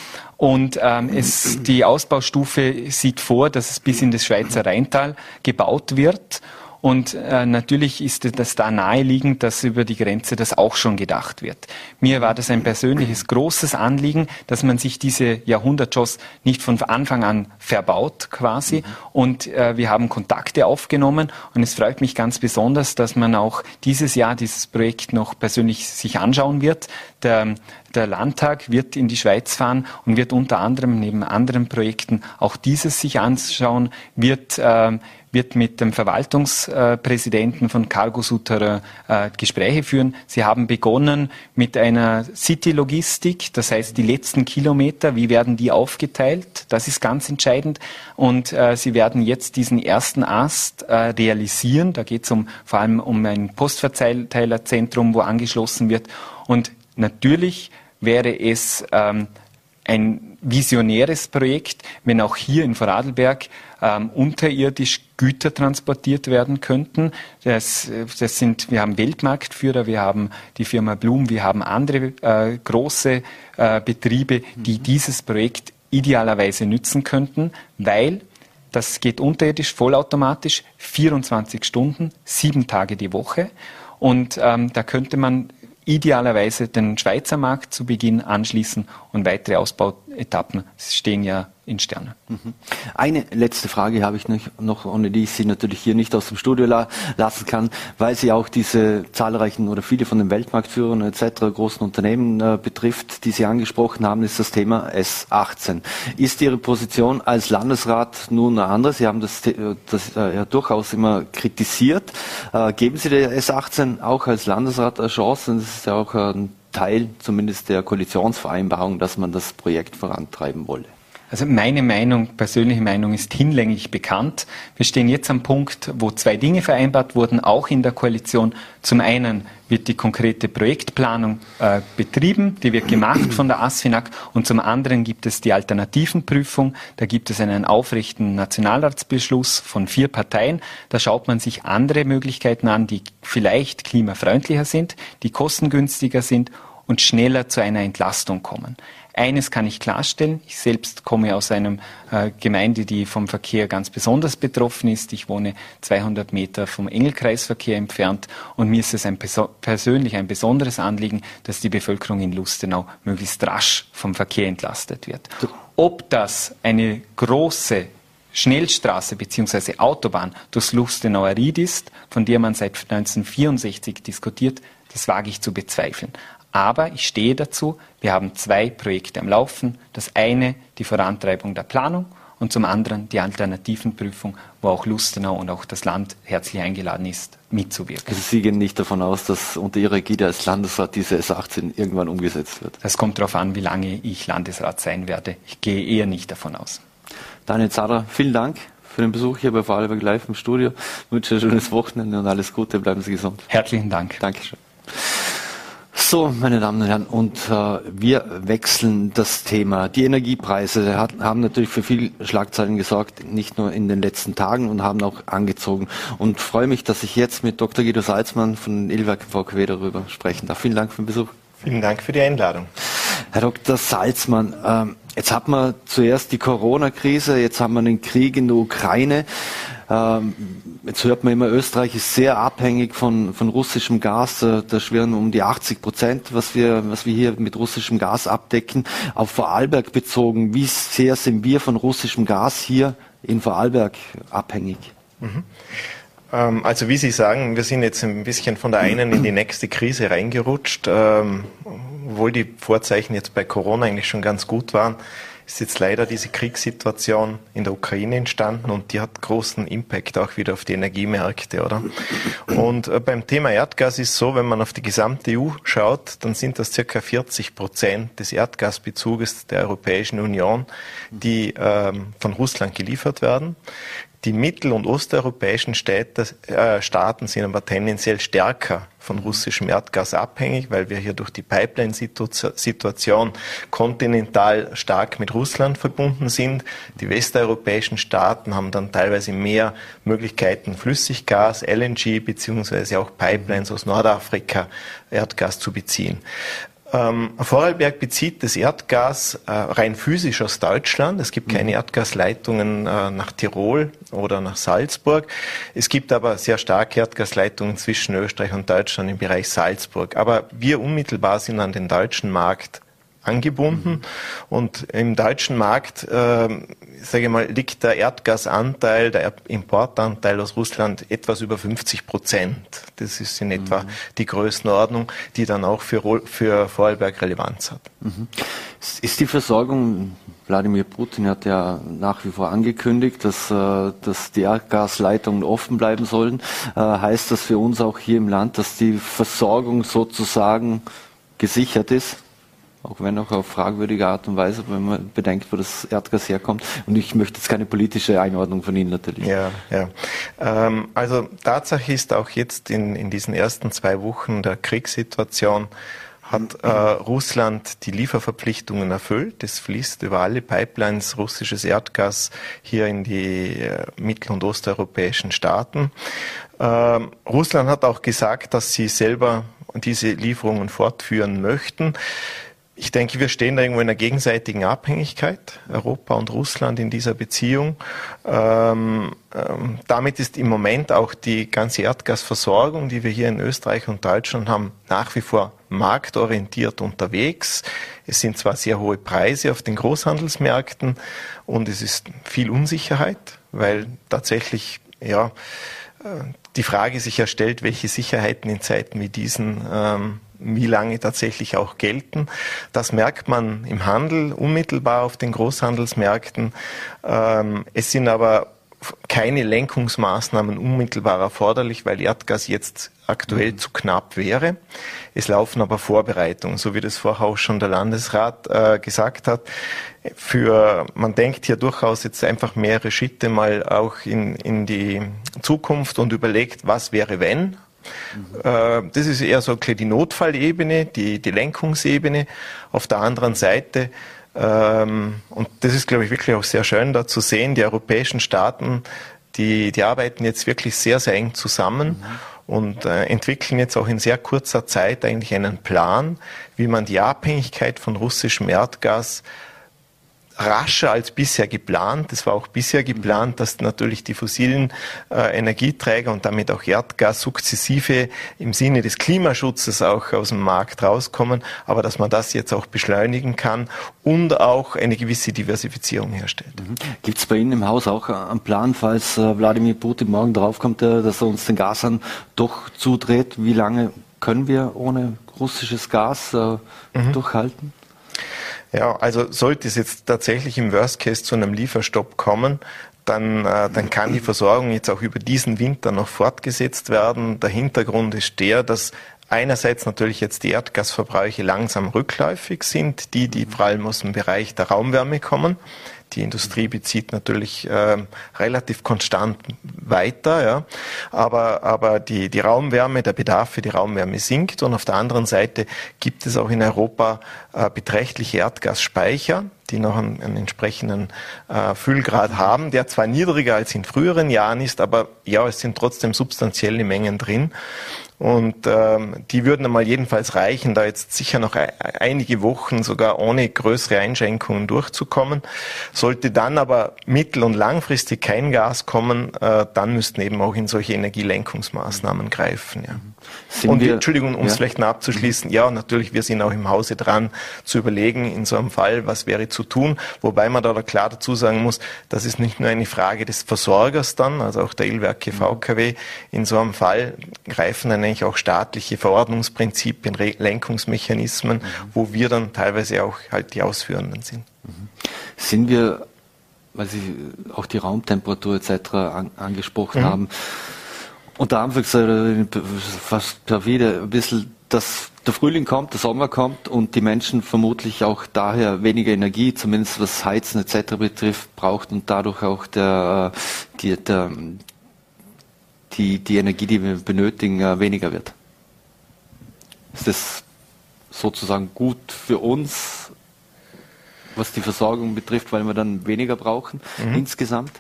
S3: und ähm, es, die Ausbaustufe sieht vor, dass es bis in das Schweizer Rheintal gebaut wird. Und äh, natürlich ist das da naheliegend, dass über die Grenze das auch schon gedacht wird. Mir war das ein persönliches großes Anliegen, dass man sich diese Jahrhundertschoss nicht von Anfang an verbaut quasi. Mhm. Und äh, wir haben Kontakte aufgenommen und es freut mich ganz besonders, dass man auch dieses Jahr dieses Projekt noch persönlich sich anschauen wird. Der, der Landtag wird in die Schweiz fahren und wird unter anderem neben anderen Projekten auch dieses sich anschauen, wird äh, wird mit dem Verwaltungspräsidenten von Cargo Souterrain äh, Gespräche führen. Sie haben begonnen mit einer City-Logistik, das heißt die letzten Kilometer, wie werden die aufgeteilt? Das ist ganz entscheidend. Und äh, sie werden jetzt diesen ersten Ast äh, realisieren. Da geht es um, vor allem um ein Postverteilerzentrum, wo angeschlossen wird. Und natürlich wäre es ähm, ein visionäres Projekt, wenn auch hier in Vorarlberg ähm, unterirdisch Güter transportiert werden könnten. Das, das sind, wir haben Weltmarktführer, wir haben die Firma Blum, wir haben andere äh, große äh, Betriebe, die mhm. dieses Projekt idealerweise nützen könnten, weil das geht unterirdisch, vollautomatisch, 24 Stunden, sieben Tage die Woche. Und ähm, da könnte man idealerweise den Schweizer Markt zu Beginn anschließen und weitere Ausbauetappen stehen ja in Sterne.
S2: Mhm. Eine letzte Frage habe ich noch, ohne die ich Sie natürlich hier nicht aus dem Studio la lassen kann, weil sie auch diese zahlreichen oder viele von den Weltmarktführern etc. großen Unternehmen äh, betrifft, die Sie angesprochen haben, ist das Thema S18. Ist Ihre Position als Landesrat nun eine andere? Sie haben das, äh, das äh, ja durchaus immer kritisiert. Äh, geben Sie der S18 auch als Landesrat eine Chance? das ist ja auch ein Teil zumindest der Koalitionsvereinbarung, dass man das Projekt vorantreiben wolle.
S3: Also meine Meinung, persönliche Meinung ist hinlänglich bekannt. Wir stehen jetzt am Punkt, wo zwei Dinge vereinbart wurden, auch in der Koalition. Zum einen wird die konkrete Projektplanung äh, betrieben, die wird gemacht von der ASFINAG und zum anderen gibt es die Alternativenprüfung. Da gibt es einen aufrechten Nationalratsbeschluss von vier Parteien. Da schaut man sich andere Möglichkeiten an, die vielleicht klimafreundlicher sind, die kostengünstiger sind und schneller zu einer Entlastung kommen. Eines kann ich klarstellen. Ich selbst komme aus einer äh, Gemeinde, die vom Verkehr ganz besonders betroffen ist. Ich wohne 200 Meter vom Engelkreisverkehr entfernt und mir ist es ein persönlich ein besonderes Anliegen, dass die Bevölkerung in Lustenau möglichst rasch vom Verkehr entlastet wird. Ob das eine große Schnellstraße bzw. Autobahn durchs Lustenauer Ried ist, von der man seit 1964 diskutiert, das wage ich zu bezweifeln. Aber ich stehe dazu, wir haben zwei Projekte am Laufen. Das eine die Vorantreibung der Planung und zum anderen die Alternativenprüfung, wo auch Lustenau und auch das Land herzlich eingeladen ist, mitzuwirken.
S2: Also Sie gehen nicht davon aus, dass unter Ihrer Ägide als Landesrat diese S18 irgendwann umgesetzt wird?
S3: Das kommt darauf an, wie lange ich Landesrat sein werde. Ich gehe eher nicht davon aus.
S2: Daniel Zara, vielen Dank für den Besuch hier bei Vorarlberg Live im Studio. Ich wünsche ein schönes Wochenende und alles Gute. Bleiben Sie gesund.
S3: Herzlichen Dank.
S2: Dankeschön. So, meine Damen und Herren, und äh, wir wechseln das Thema. Die Energiepreise hat, haben natürlich für viel Schlagzeilen gesorgt, nicht nur in den letzten Tagen und haben auch angezogen. Und freue mich, dass ich jetzt mit Dr. Guido Salzmann von Ilwerk VKW darüber sprechen darf. Vielen Dank für den Besuch.
S4: Vielen Dank für die Einladung.
S2: Herr Dr. Salzmann, ähm, jetzt hat man zuerst die Corona-Krise, jetzt haben wir den Krieg in der Ukraine. Ähm, jetzt hört man immer, Österreich ist sehr abhängig von, von russischem Gas. Da schwirren um die 80 Prozent, was wir, was wir hier mit russischem Gas abdecken. Auf Vorarlberg bezogen, wie sehr sind wir von russischem Gas hier in Vorarlberg abhängig? Mhm.
S4: Ähm, also wie Sie sagen, wir sind jetzt ein bisschen von der einen in die nächste Krise reingerutscht, ähm, obwohl die Vorzeichen jetzt bei Corona eigentlich schon ganz gut waren ist jetzt leider diese Kriegssituation in der Ukraine entstanden und die hat großen Impact auch wieder auf die Energiemärkte, oder? Und äh, beim Thema Erdgas ist so, wenn man auf die gesamte EU schaut, dann sind das circa 40 Prozent des Erdgasbezuges der Europäischen Union, die ähm, von Russland geliefert werden. Die mittel- und osteuropäischen Städte, äh, Staaten sind aber tendenziell stärker von russischem Erdgas abhängig, weil wir hier durch die Pipeline-Situation kontinental stark mit Russland verbunden sind. Die westeuropäischen Staaten haben dann teilweise mehr Möglichkeiten, Flüssiggas, LNG beziehungsweise auch Pipelines aus Nordafrika Erdgas zu beziehen. Ähm, Vorarlberg bezieht das Erdgas äh, rein physisch aus Deutschland. Es gibt keine mhm. Erdgasleitungen äh, nach Tirol oder nach Salzburg. Es gibt aber sehr starke Erdgasleitungen zwischen Österreich und Deutschland im Bereich Salzburg. Aber wir unmittelbar sind an den deutschen Markt angebunden. Mhm. Und im deutschen Markt, äh, sage ich mal, liegt der Erdgasanteil, der Importanteil aus Russland etwas über 50 Prozent. Das ist in etwa mhm. die Größenordnung, die dann auch für, für Vorarlberg Relevanz hat. Mhm.
S2: Ist die Versorgung, Wladimir Putin hat ja nach wie vor angekündigt, dass, äh, dass die Erdgasleitungen offen bleiben sollen. Äh, heißt das für uns auch hier im Land, dass die Versorgung sozusagen gesichert ist? Auch wenn auch auf fragwürdige Art und Weise, wenn man bedenkt, wo das Erdgas herkommt. Und ich möchte jetzt keine politische Einordnung von Ihnen natürlich.
S4: Ja, ja. Ähm, also Tatsache ist auch jetzt in, in diesen ersten zwei Wochen der Kriegssituation hat äh, Russland die Lieferverpflichtungen erfüllt. Es fließt über alle Pipelines russisches Erdgas hier in die äh, mittel- und osteuropäischen Staaten. Ähm, Russland hat auch gesagt, dass sie selber diese Lieferungen fortführen möchten. Ich denke, wir stehen da irgendwo in einer gegenseitigen Abhängigkeit, Europa und Russland in dieser Beziehung. Ähm, ähm, damit ist im Moment auch die ganze Erdgasversorgung, die wir hier in Österreich und Deutschland haben, nach wie vor marktorientiert unterwegs. Es sind zwar sehr hohe Preise auf den Großhandelsmärkten und es ist viel Unsicherheit, weil tatsächlich ja äh, die Frage sich ja stellt, welche Sicherheiten in Zeiten wie diesen ähm, wie lange tatsächlich auch gelten. Das merkt man im Handel unmittelbar auf den Großhandelsmärkten. Ähm, es sind aber keine Lenkungsmaßnahmen unmittelbar erforderlich, weil Erdgas jetzt aktuell mhm. zu knapp wäre. Es laufen aber Vorbereitungen, so wie das vorher auch schon der Landesrat äh, gesagt hat. Für, man denkt hier durchaus jetzt einfach mehrere Schritte mal auch in, in die Zukunft und überlegt, was wäre wenn. Mhm. Das ist eher so die Notfallebene, die, die Lenkungsebene. Auf der anderen Seite, ähm, und das ist, glaube ich, wirklich auch sehr schön da zu sehen, die europäischen Staaten, die, die arbeiten jetzt wirklich sehr, sehr eng zusammen. Mhm und äh, entwickeln jetzt auch in sehr kurzer Zeit eigentlich einen Plan, wie man die Abhängigkeit von russischem Erdgas rascher als bisher geplant. Es war auch bisher geplant, dass natürlich die fossilen äh, Energieträger und damit auch Erdgas sukzessive im Sinne des Klimaschutzes auch aus dem Markt rauskommen, aber dass man das jetzt auch beschleunigen kann und auch eine gewisse Diversifizierung herstellt.
S2: Mhm. Gibt es bei Ihnen im Haus auch einen Plan, falls äh, Wladimir Putin morgen draufkommt, äh, dass er uns den Gashahn doch zudreht? Wie lange können wir ohne russisches Gas äh, mhm. durchhalten?
S4: Ja, also sollte es jetzt tatsächlich im Worst Case zu einem Lieferstopp kommen, dann, äh, dann kann die Versorgung jetzt auch über diesen Winter noch fortgesetzt werden. Der Hintergrund ist der, dass einerseits natürlich jetzt die Erdgasverbräuche langsam rückläufig sind, die, die vor allem aus dem Bereich der Raumwärme kommen. Die Industrie bezieht natürlich äh, relativ konstant weiter, ja. aber, aber die, die Raumwärme, der Bedarf für die Raumwärme sinkt und auf der anderen Seite gibt es auch in Europa äh, beträchtliche Erdgasspeicher, die noch einen, einen entsprechenden äh, Füllgrad haben, der zwar niedriger als in früheren Jahren ist, aber ja, es sind trotzdem substanzielle Mengen drin. Und ähm, die würden einmal jedenfalls reichen, da jetzt sicher noch einige Wochen sogar ohne größere Einschränkungen durchzukommen. Sollte dann aber mittel- und langfristig kein Gas kommen, äh, dann müssten eben auch in solche Energielenkungsmaßnahmen greifen. Ja. Und wir, Entschuldigung, um es vielleicht noch abzuschließen, ja, natürlich, wir sind auch im Hause dran zu überlegen, in so einem Fall, was wäre zu tun, wobei man da klar dazu sagen muss, das ist nicht nur eine Frage des Versorgers dann, also auch der Ilwerke VKW, in so einem Fall greifen dann eigentlich auch staatliche Verordnungsprinzipien, Lenkungsmechanismen, mhm. wo wir dann teilweise auch halt die Ausführenden sind. Mhm.
S2: Sind wir, weil Sie auch die Raumtemperatur etc. An, angesprochen mhm. haben, unter Anführungszeichen fast per wieder ein bisschen, dass der Frühling kommt, der Sommer kommt und die Menschen vermutlich auch daher weniger Energie, zumindest was Heizen etc. betrifft, braucht und dadurch auch der, die, der, die, die Energie, die wir benötigen, äh, weniger wird. Ist das sozusagen gut für uns, was die Versorgung betrifft, weil wir dann weniger brauchen mhm. insgesamt?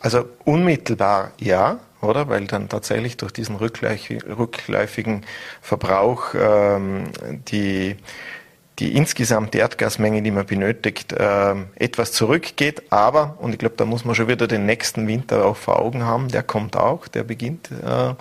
S4: Also unmittelbar ja, oder? Weil dann tatsächlich durch diesen rückläufigen Verbrauch ähm, die die insgesamte Erdgasmenge, die man benötigt, äh, etwas zurückgeht. Aber, und ich glaube, da muss man schon wieder den nächsten Winter auch vor Augen haben, der kommt auch, der beginnt äh, äh,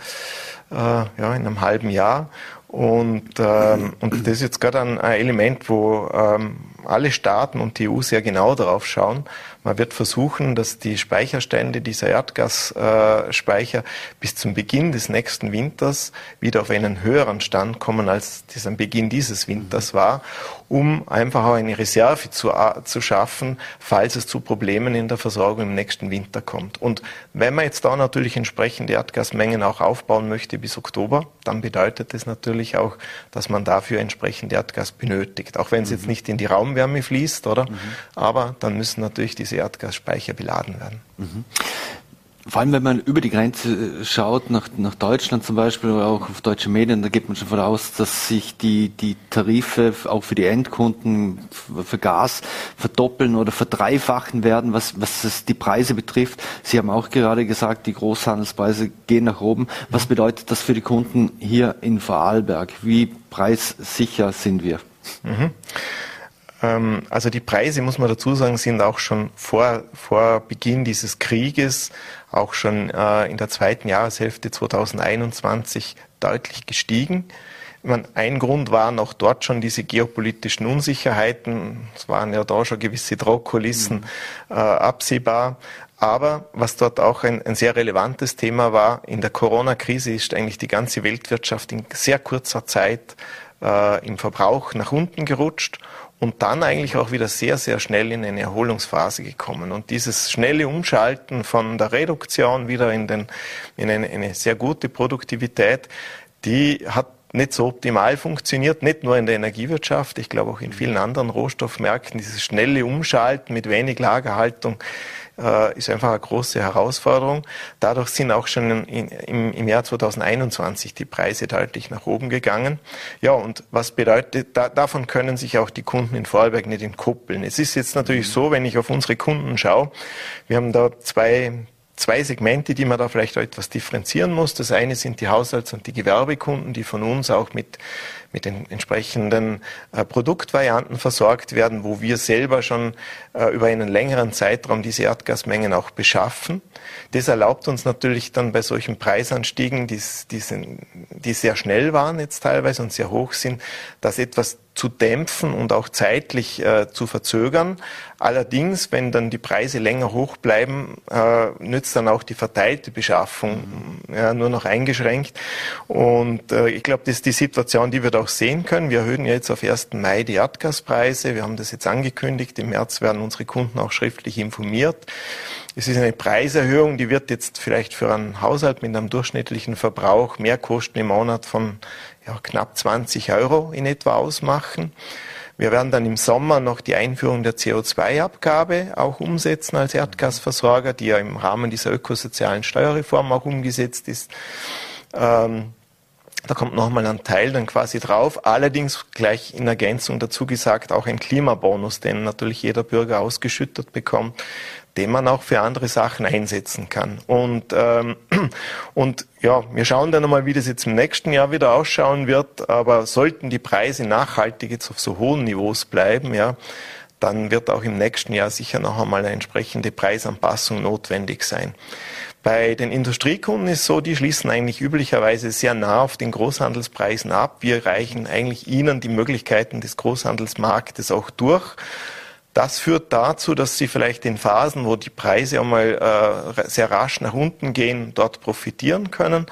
S4: ja, in einem halben Jahr. Und, ähm, und das ist jetzt gerade ein, ein Element, wo ähm, alle Staaten und die EU sehr genau darauf schauen. Man wird versuchen, dass die Speicherstände dieser Erdgasspeicher bis zum Beginn des nächsten Winters wieder auf einen höheren Stand kommen, als das am Beginn dieses Winters war, um einfach auch eine Reserve zu, zu schaffen, falls es zu Problemen in der Versorgung im nächsten Winter kommt. Und wenn man jetzt da natürlich entsprechende Erdgasmengen auch aufbauen möchte bis Oktober, dann bedeutet das natürlich auch, dass man dafür entsprechend Erdgas benötigt. Auch wenn es mhm. jetzt nicht in die Raumwärme fließt, oder? Mhm. Aber dann müssen natürlich diese Erdgasspeicher beladen werden. Mhm.
S2: Vor allem, wenn man über die Grenze schaut, nach, nach Deutschland zum Beispiel oder auch auf deutsche Medien, da geht man schon voraus, dass sich die, die Tarife auch für die Endkunden für Gas verdoppeln oder verdreifachen werden, was, was es die Preise betrifft. Sie haben auch gerade gesagt, die Großhandelspreise gehen nach oben. Was bedeutet das für die Kunden hier in Vorarlberg? Wie preissicher sind wir? Mhm.
S4: Ähm, also die Preise, muss man dazu sagen, sind auch schon vor, vor Beginn dieses Krieges, auch schon äh, in der zweiten Jahreshälfte 2021 deutlich gestiegen. Meine, ein Grund waren auch dort schon diese geopolitischen Unsicherheiten. Es waren ja da schon gewisse Drohkulissen mhm. äh, absehbar. Aber was dort auch ein, ein sehr relevantes Thema war, in der Corona-Krise ist eigentlich die ganze Weltwirtschaft in sehr kurzer Zeit äh, im Verbrauch nach unten gerutscht und dann eigentlich auch wieder sehr, sehr schnell in eine Erholungsphase gekommen. Und dieses schnelle Umschalten von der Reduktion wieder in, den, in eine, eine sehr gute Produktivität, die hat nicht so optimal funktioniert, nicht nur in der Energiewirtschaft, ich glaube auch in vielen anderen Rohstoffmärkten, dieses schnelle Umschalten mit wenig Lagerhaltung äh, ist einfach eine große Herausforderung. Dadurch sind auch schon in, im, im, Jahr 2021 die Preise deutlich nach oben gegangen. Ja, und was bedeutet, da, davon können sich auch die Kunden in Vorarlberg nicht entkoppeln. Es ist jetzt natürlich so, wenn ich auf unsere Kunden schaue, wir haben da zwei zwei Segmente, die man da vielleicht etwas differenzieren muss. Das eine sind die Haushalts- und die Gewerbekunden, die von uns auch mit mit den entsprechenden äh, Produktvarianten versorgt werden, wo wir selber schon äh, über einen längeren Zeitraum diese Erdgasmengen auch beschaffen. Das erlaubt uns natürlich dann bei solchen Preisanstiegen, die, die, sind, die sehr schnell waren jetzt teilweise und sehr hoch sind, das etwas zu dämpfen und auch zeitlich äh, zu verzögern. Allerdings, wenn dann die Preise länger hoch bleiben, äh, nützt dann auch die verteilte Beschaffung ja, nur noch eingeschränkt. Und äh, ich glaube, das ist die Situation, die wir da auch sehen können. Wir erhöhen jetzt auf 1. Mai die Erdgaspreise. Wir haben das jetzt angekündigt. Im März werden unsere Kunden auch schriftlich informiert. Es ist eine Preiserhöhung, die wird jetzt vielleicht für einen Haushalt mit einem durchschnittlichen Verbrauch mehr kosten im Monat von ja, knapp 20 Euro in etwa ausmachen. Wir werden dann im Sommer noch die Einführung der CO2-Abgabe auch umsetzen als Erdgasversorger, die ja im Rahmen dieser ökosozialen Steuerreform auch umgesetzt ist. Ähm, da kommt nochmal ein Teil dann quasi drauf. Allerdings gleich in Ergänzung dazu gesagt auch ein Klimabonus, den natürlich jeder Bürger ausgeschüttet bekommt, den man auch für andere Sachen einsetzen kann. Und, ähm, und ja, wir schauen dann einmal, wie das jetzt im nächsten Jahr wieder ausschauen wird. Aber sollten die Preise nachhaltig jetzt auf so hohen Niveaus bleiben, ja, dann wird auch im nächsten Jahr sicher noch einmal eine entsprechende Preisanpassung notwendig sein. Bei den Industriekunden ist so, die schließen eigentlich üblicherweise sehr nah auf den Großhandelspreisen ab. Wir reichen eigentlich ihnen die Möglichkeiten des Großhandelsmarktes auch durch. Das führt dazu, dass sie vielleicht in Phasen, wo die Preise einmal äh, sehr rasch nach unten gehen, dort profitieren können.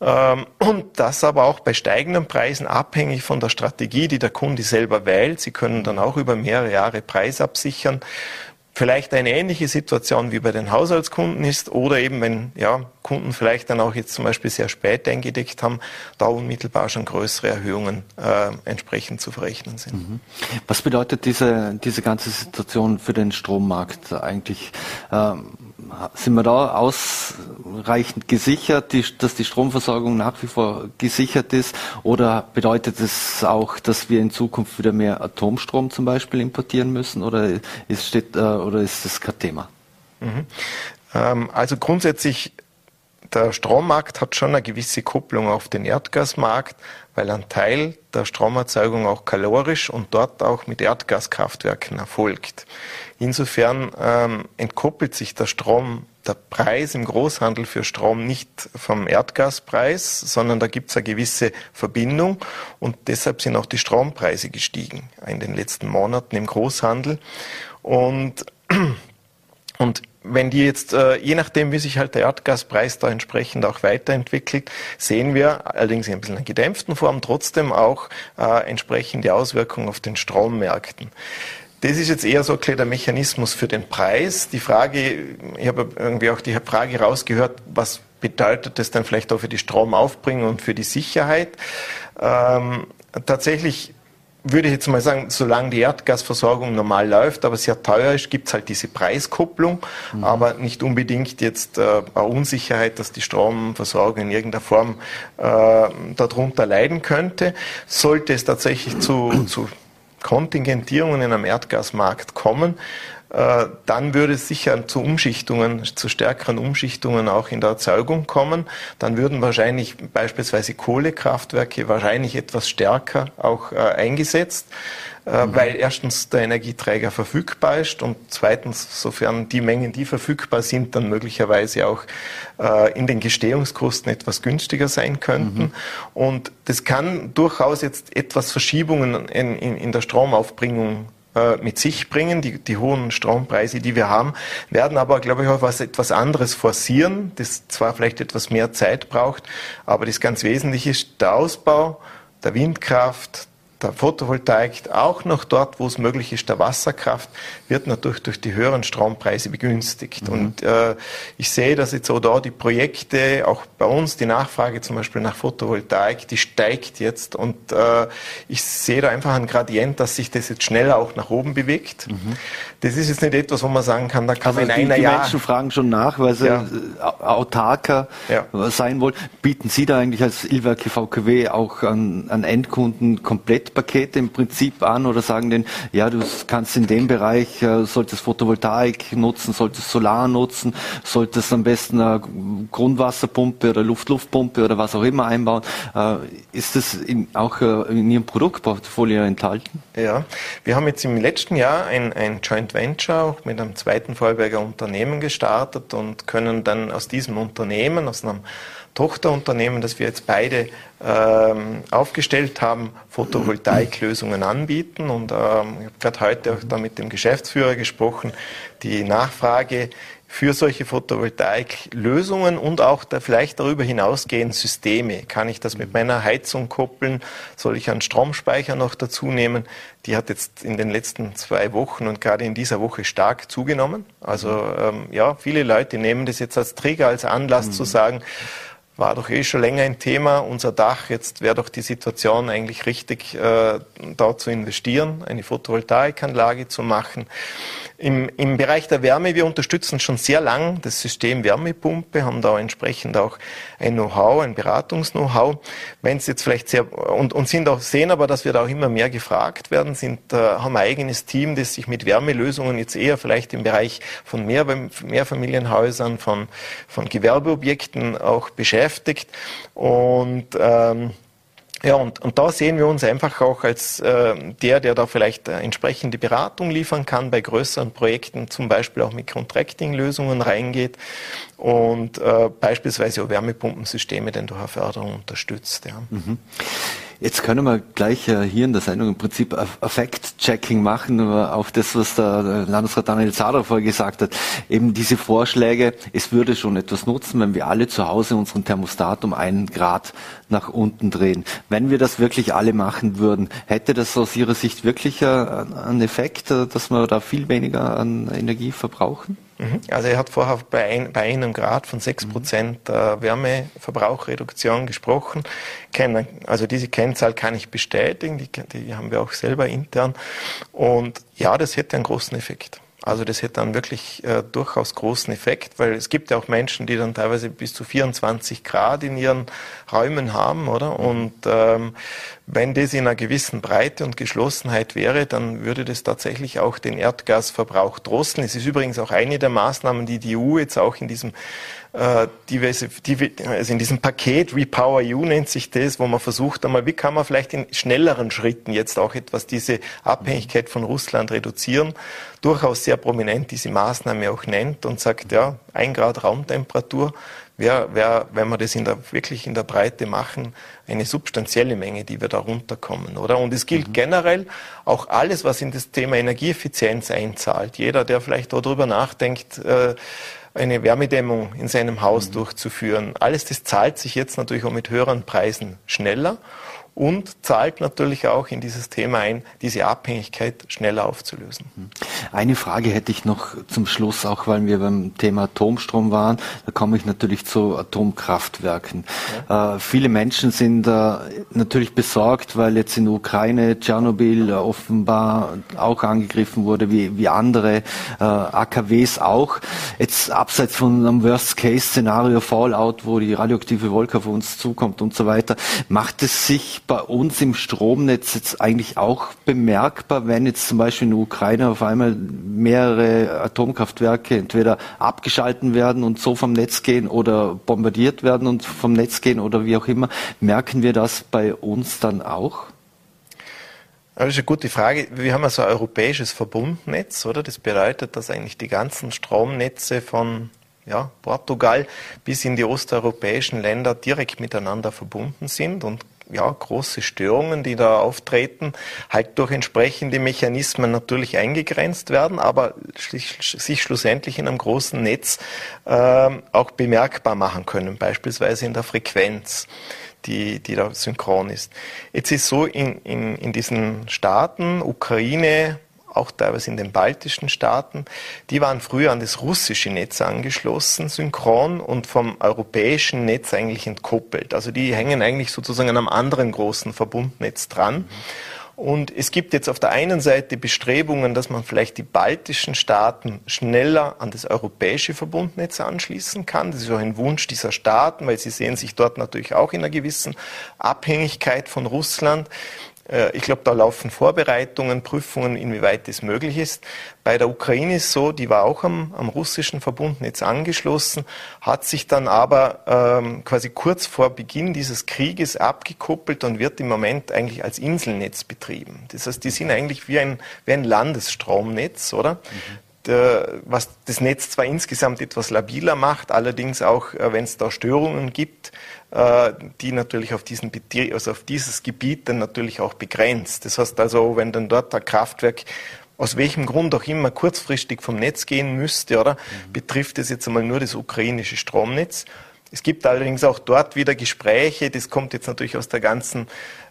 S4: Ähm, und das aber auch bei steigenden Preisen abhängig von der Strategie, die der Kunde selber wählt. Sie können dann auch über mehrere Jahre Preis absichern vielleicht eine ähnliche Situation wie bei den Haushaltskunden ist oder eben wenn ja, Kunden vielleicht dann auch jetzt zum Beispiel sehr spät eingedeckt haben, da unmittelbar schon größere Erhöhungen äh, entsprechend zu verrechnen sind. Mhm.
S2: Was bedeutet diese, diese ganze Situation für den Strommarkt eigentlich? Ähm, sind wir da ausreichend gesichert, die, dass die Stromversorgung nach wie vor gesichert ist? Oder bedeutet es auch, dass wir in Zukunft wieder mehr Atomstrom zum Beispiel importieren müssen? Oder ist, steht, äh, oder ist das kein Thema?
S4: Mhm. Ähm, also grundsätzlich der Strommarkt hat schon eine gewisse Kupplung auf den Erdgasmarkt, weil ein Teil der Stromerzeugung auch kalorisch und dort auch mit Erdgaskraftwerken erfolgt. Insofern ähm, entkoppelt sich der Strom, der Preis im Großhandel für Strom nicht vom Erdgaspreis, sondern da gibt es eine gewisse Verbindung und deshalb sind auch die Strompreise gestiegen in den letzten Monaten im Großhandel. Und, und wenn die jetzt, äh, je nachdem, wie sich halt der Erdgaspreis da entsprechend auch weiterentwickelt, sehen wir allerdings in ein bisschen einer gedämpften Form trotzdem auch äh, entsprechende Auswirkungen auf den Strommärkten. Das ist jetzt eher so ein der Mechanismus für den Preis. Die Frage, ich habe irgendwie auch die Frage rausgehört, was bedeutet das dann vielleicht auch für die Stromaufbringung und für die Sicherheit? Ähm, tatsächlich würde ich jetzt mal sagen, solange die Erdgasversorgung normal läuft, aber sehr teuer ist, gibt es halt diese Preiskopplung, mhm. aber nicht unbedingt jetzt äh, eine Unsicherheit, dass die Stromversorgung in irgendeiner Form äh, darunter leiden könnte. Sollte es tatsächlich zu, zu Kontingentierungen in einem Erdgasmarkt kommen, äh, dann würde es sicher zu Umschichtungen, zu stärkeren Umschichtungen auch in der Erzeugung kommen. Dann würden wahrscheinlich beispielsweise Kohlekraftwerke wahrscheinlich etwas stärker auch äh, eingesetzt, äh, mhm. weil erstens der Energieträger verfügbar ist und zweitens, sofern die Mengen, die verfügbar sind, dann möglicherweise auch in den Gestehungskosten etwas günstiger sein könnten. Mhm. Und das kann durchaus jetzt etwas Verschiebungen in, in, in der Stromaufbringung äh, mit sich bringen. Die, die hohen Strompreise, die wir haben, werden aber, glaube ich, auch was etwas anderes forcieren, das zwar vielleicht etwas mehr Zeit braucht, aber das ganz Wesentliche ist der Ausbau der Windkraft, der Photovoltaik, auch noch dort, wo es möglich ist, der Wasserkraft, wird natürlich durch die höheren Strompreise begünstigt. Mhm. Und äh, ich sehe, dass jetzt auch da die Projekte, auch bei uns die Nachfrage zum Beispiel nach Photovoltaik, die steigt jetzt. Und äh, ich sehe da einfach ein Gradient, dass sich das jetzt schneller auch nach oben bewegt. Mhm. Das ist jetzt nicht etwas, wo man sagen kann, da kann
S2: also
S4: man in
S2: einer Jahr... Die Menschen fragen schon nach, weil sie
S4: ja.
S2: autarker ja. sein wollen. Bieten Sie da eigentlich als Ilwerke VKW auch an, an Endkunden komplett Pakete im Prinzip an oder sagen denn, ja, du kannst in dem Bereich, äh, solltest Photovoltaik nutzen, solltest Solar nutzen, solltest am besten eine Grundwasserpumpe oder Luft-Luftpumpe oder was auch immer einbauen. Äh, ist das in, auch äh, in Ihrem Produktportfolio enthalten?
S4: Ja, wir haben jetzt im letzten Jahr ein, ein Joint Venture mit einem zweiten Vorarlberger Unternehmen gestartet und können dann aus diesem Unternehmen, aus einem Tochterunternehmen, das wir jetzt beide ähm, aufgestellt haben, Photovoltaiklösungen anbieten. Und ähm, ich habe gerade heute auch da mit dem Geschäftsführer gesprochen. Die Nachfrage für solche Photovoltaiklösungen und auch da vielleicht darüber hinausgehend Systeme. Kann ich das mit meiner Heizung koppeln? Soll ich einen Stromspeicher noch dazu nehmen? Die hat jetzt in den letzten zwei Wochen und gerade in dieser Woche stark zugenommen. Also ähm, ja, viele Leute nehmen das jetzt als Trigger, als Anlass mhm. zu sagen, war doch eh schon länger ein Thema, unser Dach. Jetzt wäre doch die Situation eigentlich richtig, äh, da zu investieren, eine Photovoltaikanlage zu machen. Im, Im Bereich der Wärme, wir unterstützen schon sehr lang das System Wärmepumpe, haben da entsprechend auch ein Know-how, ein Beratungs-Know-how. Wenn es jetzt vielleicht sehr und, und sind auch sehen aber, dass wir da auch immer mehr gefragt werden, sind äh, haben ein eigenes Team, das sich mit Wärmelösungen jetzt eher vielleicht im Bereich von mehr, Mehrfamilienhäusern, von von Gewerbeobjekten auch beschäftigt und ähm, ja, und, und da sehen wir uns einfach auch als äh, der, der da vielleicht äh, entsprechende Beratung liefern kann bei größeren Projekten, zum Beispiel auch mit Contracting-Lösungen reingeht und äh, beispielsweise auch Wärmepumpensysteme denn durch eine Förderung unterstützt. Ja. Mhm.
S2: Jetzt können wir gleich äh, hier in der Sendung im Prinzip Effekt-Checking machen auf das, was der Landesrat Daniel Zader vorher gesagt hat. Eben diese Vorschläge, es würde schon etwas nutzen, wenn wir alle zu Hause unseren Thermostat um einen Grad nach unten drehen. Wenn wir das wirklich alle machen würden, hätte das aus Ihrer Sicht wirklich äh, einen Effekt, äh, dass wir da viel weniger an Energie verbrauchen?
S4: Mhm. Also er hat vorher bei, ein, bei einem Grad von 6 Prozent äh, Wärmeverbrauchreduktion gesprochen. Also diese Kennzahl kann ich bestätigen, die, die haben wir auch selber intern. Und ja, das hätte einen großen Effekt. Also das hätte dann wirklich äh, durchaus großen Effekt, weil es gibt ja auch Menschen, die dann teilweise bis zu 24 Grad in ihren Räumen haben, oder? Und ähm, wenn das in einer gewissen Breite und Geschlossenheit wäre, dann würde das tatsächlich auch den Erdgasverbrauch drosseln. Es ist übrigens auch eine der Maßnahmen, die die EU jetzt auch in diesem äh, diverse, also in diesem Paket Repower EU nennt sich das, wo man versucht einmal, wie kann man vielleicht in schnelleren Schritten jetzt auch etwas diese Abhängigkeit von Russland reduzieren, durchaus sehr prominent diese Maßnahme auch nennt und sagt, ja, ein Grad Raumtemperatur wäre, wär, wenn wir das in der, wirklich in der Breite machen, eine substanzielle Menge, die wir da runterkommen, oder? Und es gilt mhm. generell auch alles, was in das Thema Energieeffizienz einzahlt. Jeder, der vielleicht darüber nachdenkt, äh, eine Wärmedämmung in seinem Haus mhm. durchzuführen. Alles das zahlt sich jetzt natürlich auch mit höheren Preisen schneller. Und zahlt natürlich auch in dieses Thema ein, diese Abhängigkeit schneller aufzulösen.
S2: Eine Frage hätte ich noch zum Schluss, auch weil wir beim Thema Atomstrom waren. Da komme ich natürlich zu Atomkraftwerken. Ja. Äh, viele Menschen sind äh, natürlich besorgt, weil jetzt in der Ukraine Tschernobyl offenbar auch angegriffen wurde, wie, wie andere äh, AKWs auch. Jetzt abseits von einem Worst-Case-Szenario Fallout, wo die radioaktive Wolke auf uns zukommt und so weiter, macht es sich bei uns im Stromnetz jetzt eigentlich auch bemerkbar, wenn jetzt zum Beispiel in der Ukraine auf einmal mehrere Atomkraftwerke entweder abgeschalten werden und so vom Netz gehen oder bombardiert werden und vom Netz gehen oder wie auch immer. Merken wir das bei uns dann auch?
S4: Das ist eine gute Frage. Wir haben also ein europäisches Verbundnetz, oder? Das bedeutet, dass eigentlich die ganzen Stromnetze von ja, Portugal bis in die osteuropäischen Länder direkt miteinander verbunden sind und ja, große Störungen, die da auftreten, halt durch entsprechende Mechanismen natürlich eingegrenzt werden, aber sich, schlussendlich in einem großen Netz äh, auch bemerkbar machen können, beispielsweise in der Frequenz. Die, die da synchron ist. Jetzt ist so in, in, in diesen Staaten, Ukraine, auch teilweise in den baltischen Staaten, die waren früher an das russische Netz angeschlossen, synchron und vom europäischen Netz eigentlich entkoppelt. Also die hängen eigentlich sozusagen an einem anderen großen Verbundnetz dran. Und es gibt jetzt auf der einen Seite Bestrebungen, dass man vielleicht die baltischen Staaten schneller an das europäische Verbundnetz anschließen kann. Das ist auch ein Wunsch dieser Staaten, weil sie sehen sich dort natürlich auch in einer gewissen Abhängigkeit von Russland. Äh, ich glaube, da laufen Vorbereitungen, Prüfungen, inwieweit das möglich ist. Bei der Ukraine ist so, die war auch am, am russischen Verbundnetz angeschlossen, hat sich dann aber ähm, quasi kurz vor Beginn dieses Krieges abgekoppelt und wird im Moment eigentlich als Inselnetz betrieben. Das heißt, die sind eigentlich wie ein, wie ein Landesstromnetz, oder? Mhm was das Netz zwar insgesamt etwas labiler macht, allerdings auch, äh, wenn es da Störungen gibt, die natürlich auf, diesen, also auf dieses Gebiet dann natürlich auch begrenzt. Das heißt also, wenn dann dort ein Kraftwerk aus welchem Grund auch immer kurzfristig vom Netz gehen müsste, oder mhm. betrifft es jetzt einmal nur das ukrainische Stromnetz. Es gibt allerdings auch dort wieder Gespräche, das kommt jetzt natürlich aus der ganzen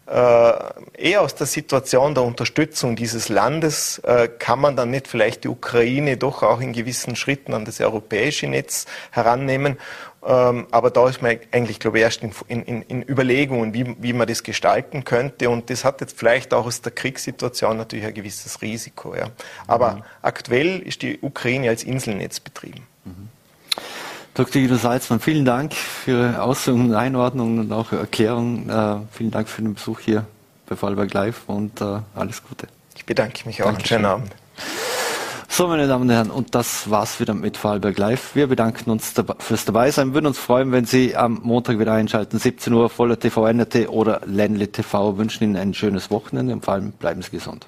S4: äh, eher aus der Situation der Unterstützung dieses Landes äh, kann man dann nicht vielleicht die Ukraine doch auch in gewissen Schritten an das europäische Netz herannehmen. Ähm, aber da ist man eigentlich, glaube ich, erst in, in, in Überlegungen, wie, wie, man das gestalten könnte. Und das hat jetzt vielleicht auch aus der Kriegssituation natürlich ein gewisses Risiko. Ja. Aber mhm. aktuell ist die Ukraine als Inselnetz betrieben. Mhm.
S2: Dr. Guido Salzmann, vielen Dank für Ihre Ausführungen, Einordnungen und auch Erklärungen. Äh, vielen Dank für den Besuch hier bei Fallberg Live und äh, alles Gute.
S4: Ich bedanke mich auch. Dankeschön. Schönen Abend.
S2: So, meine Damen und Herren, und das war's wieder mit Vorarlberg Live. Wir bedanken uns fürs Dabeisein, würden uns freuen, wenn Sie am Montag wieder einschalten, 17 Uhr, voller TV NRT oder Ländle TV. Wünschen Ihnen ein schönes Wochenende und vor allem bleiben Sie gesund.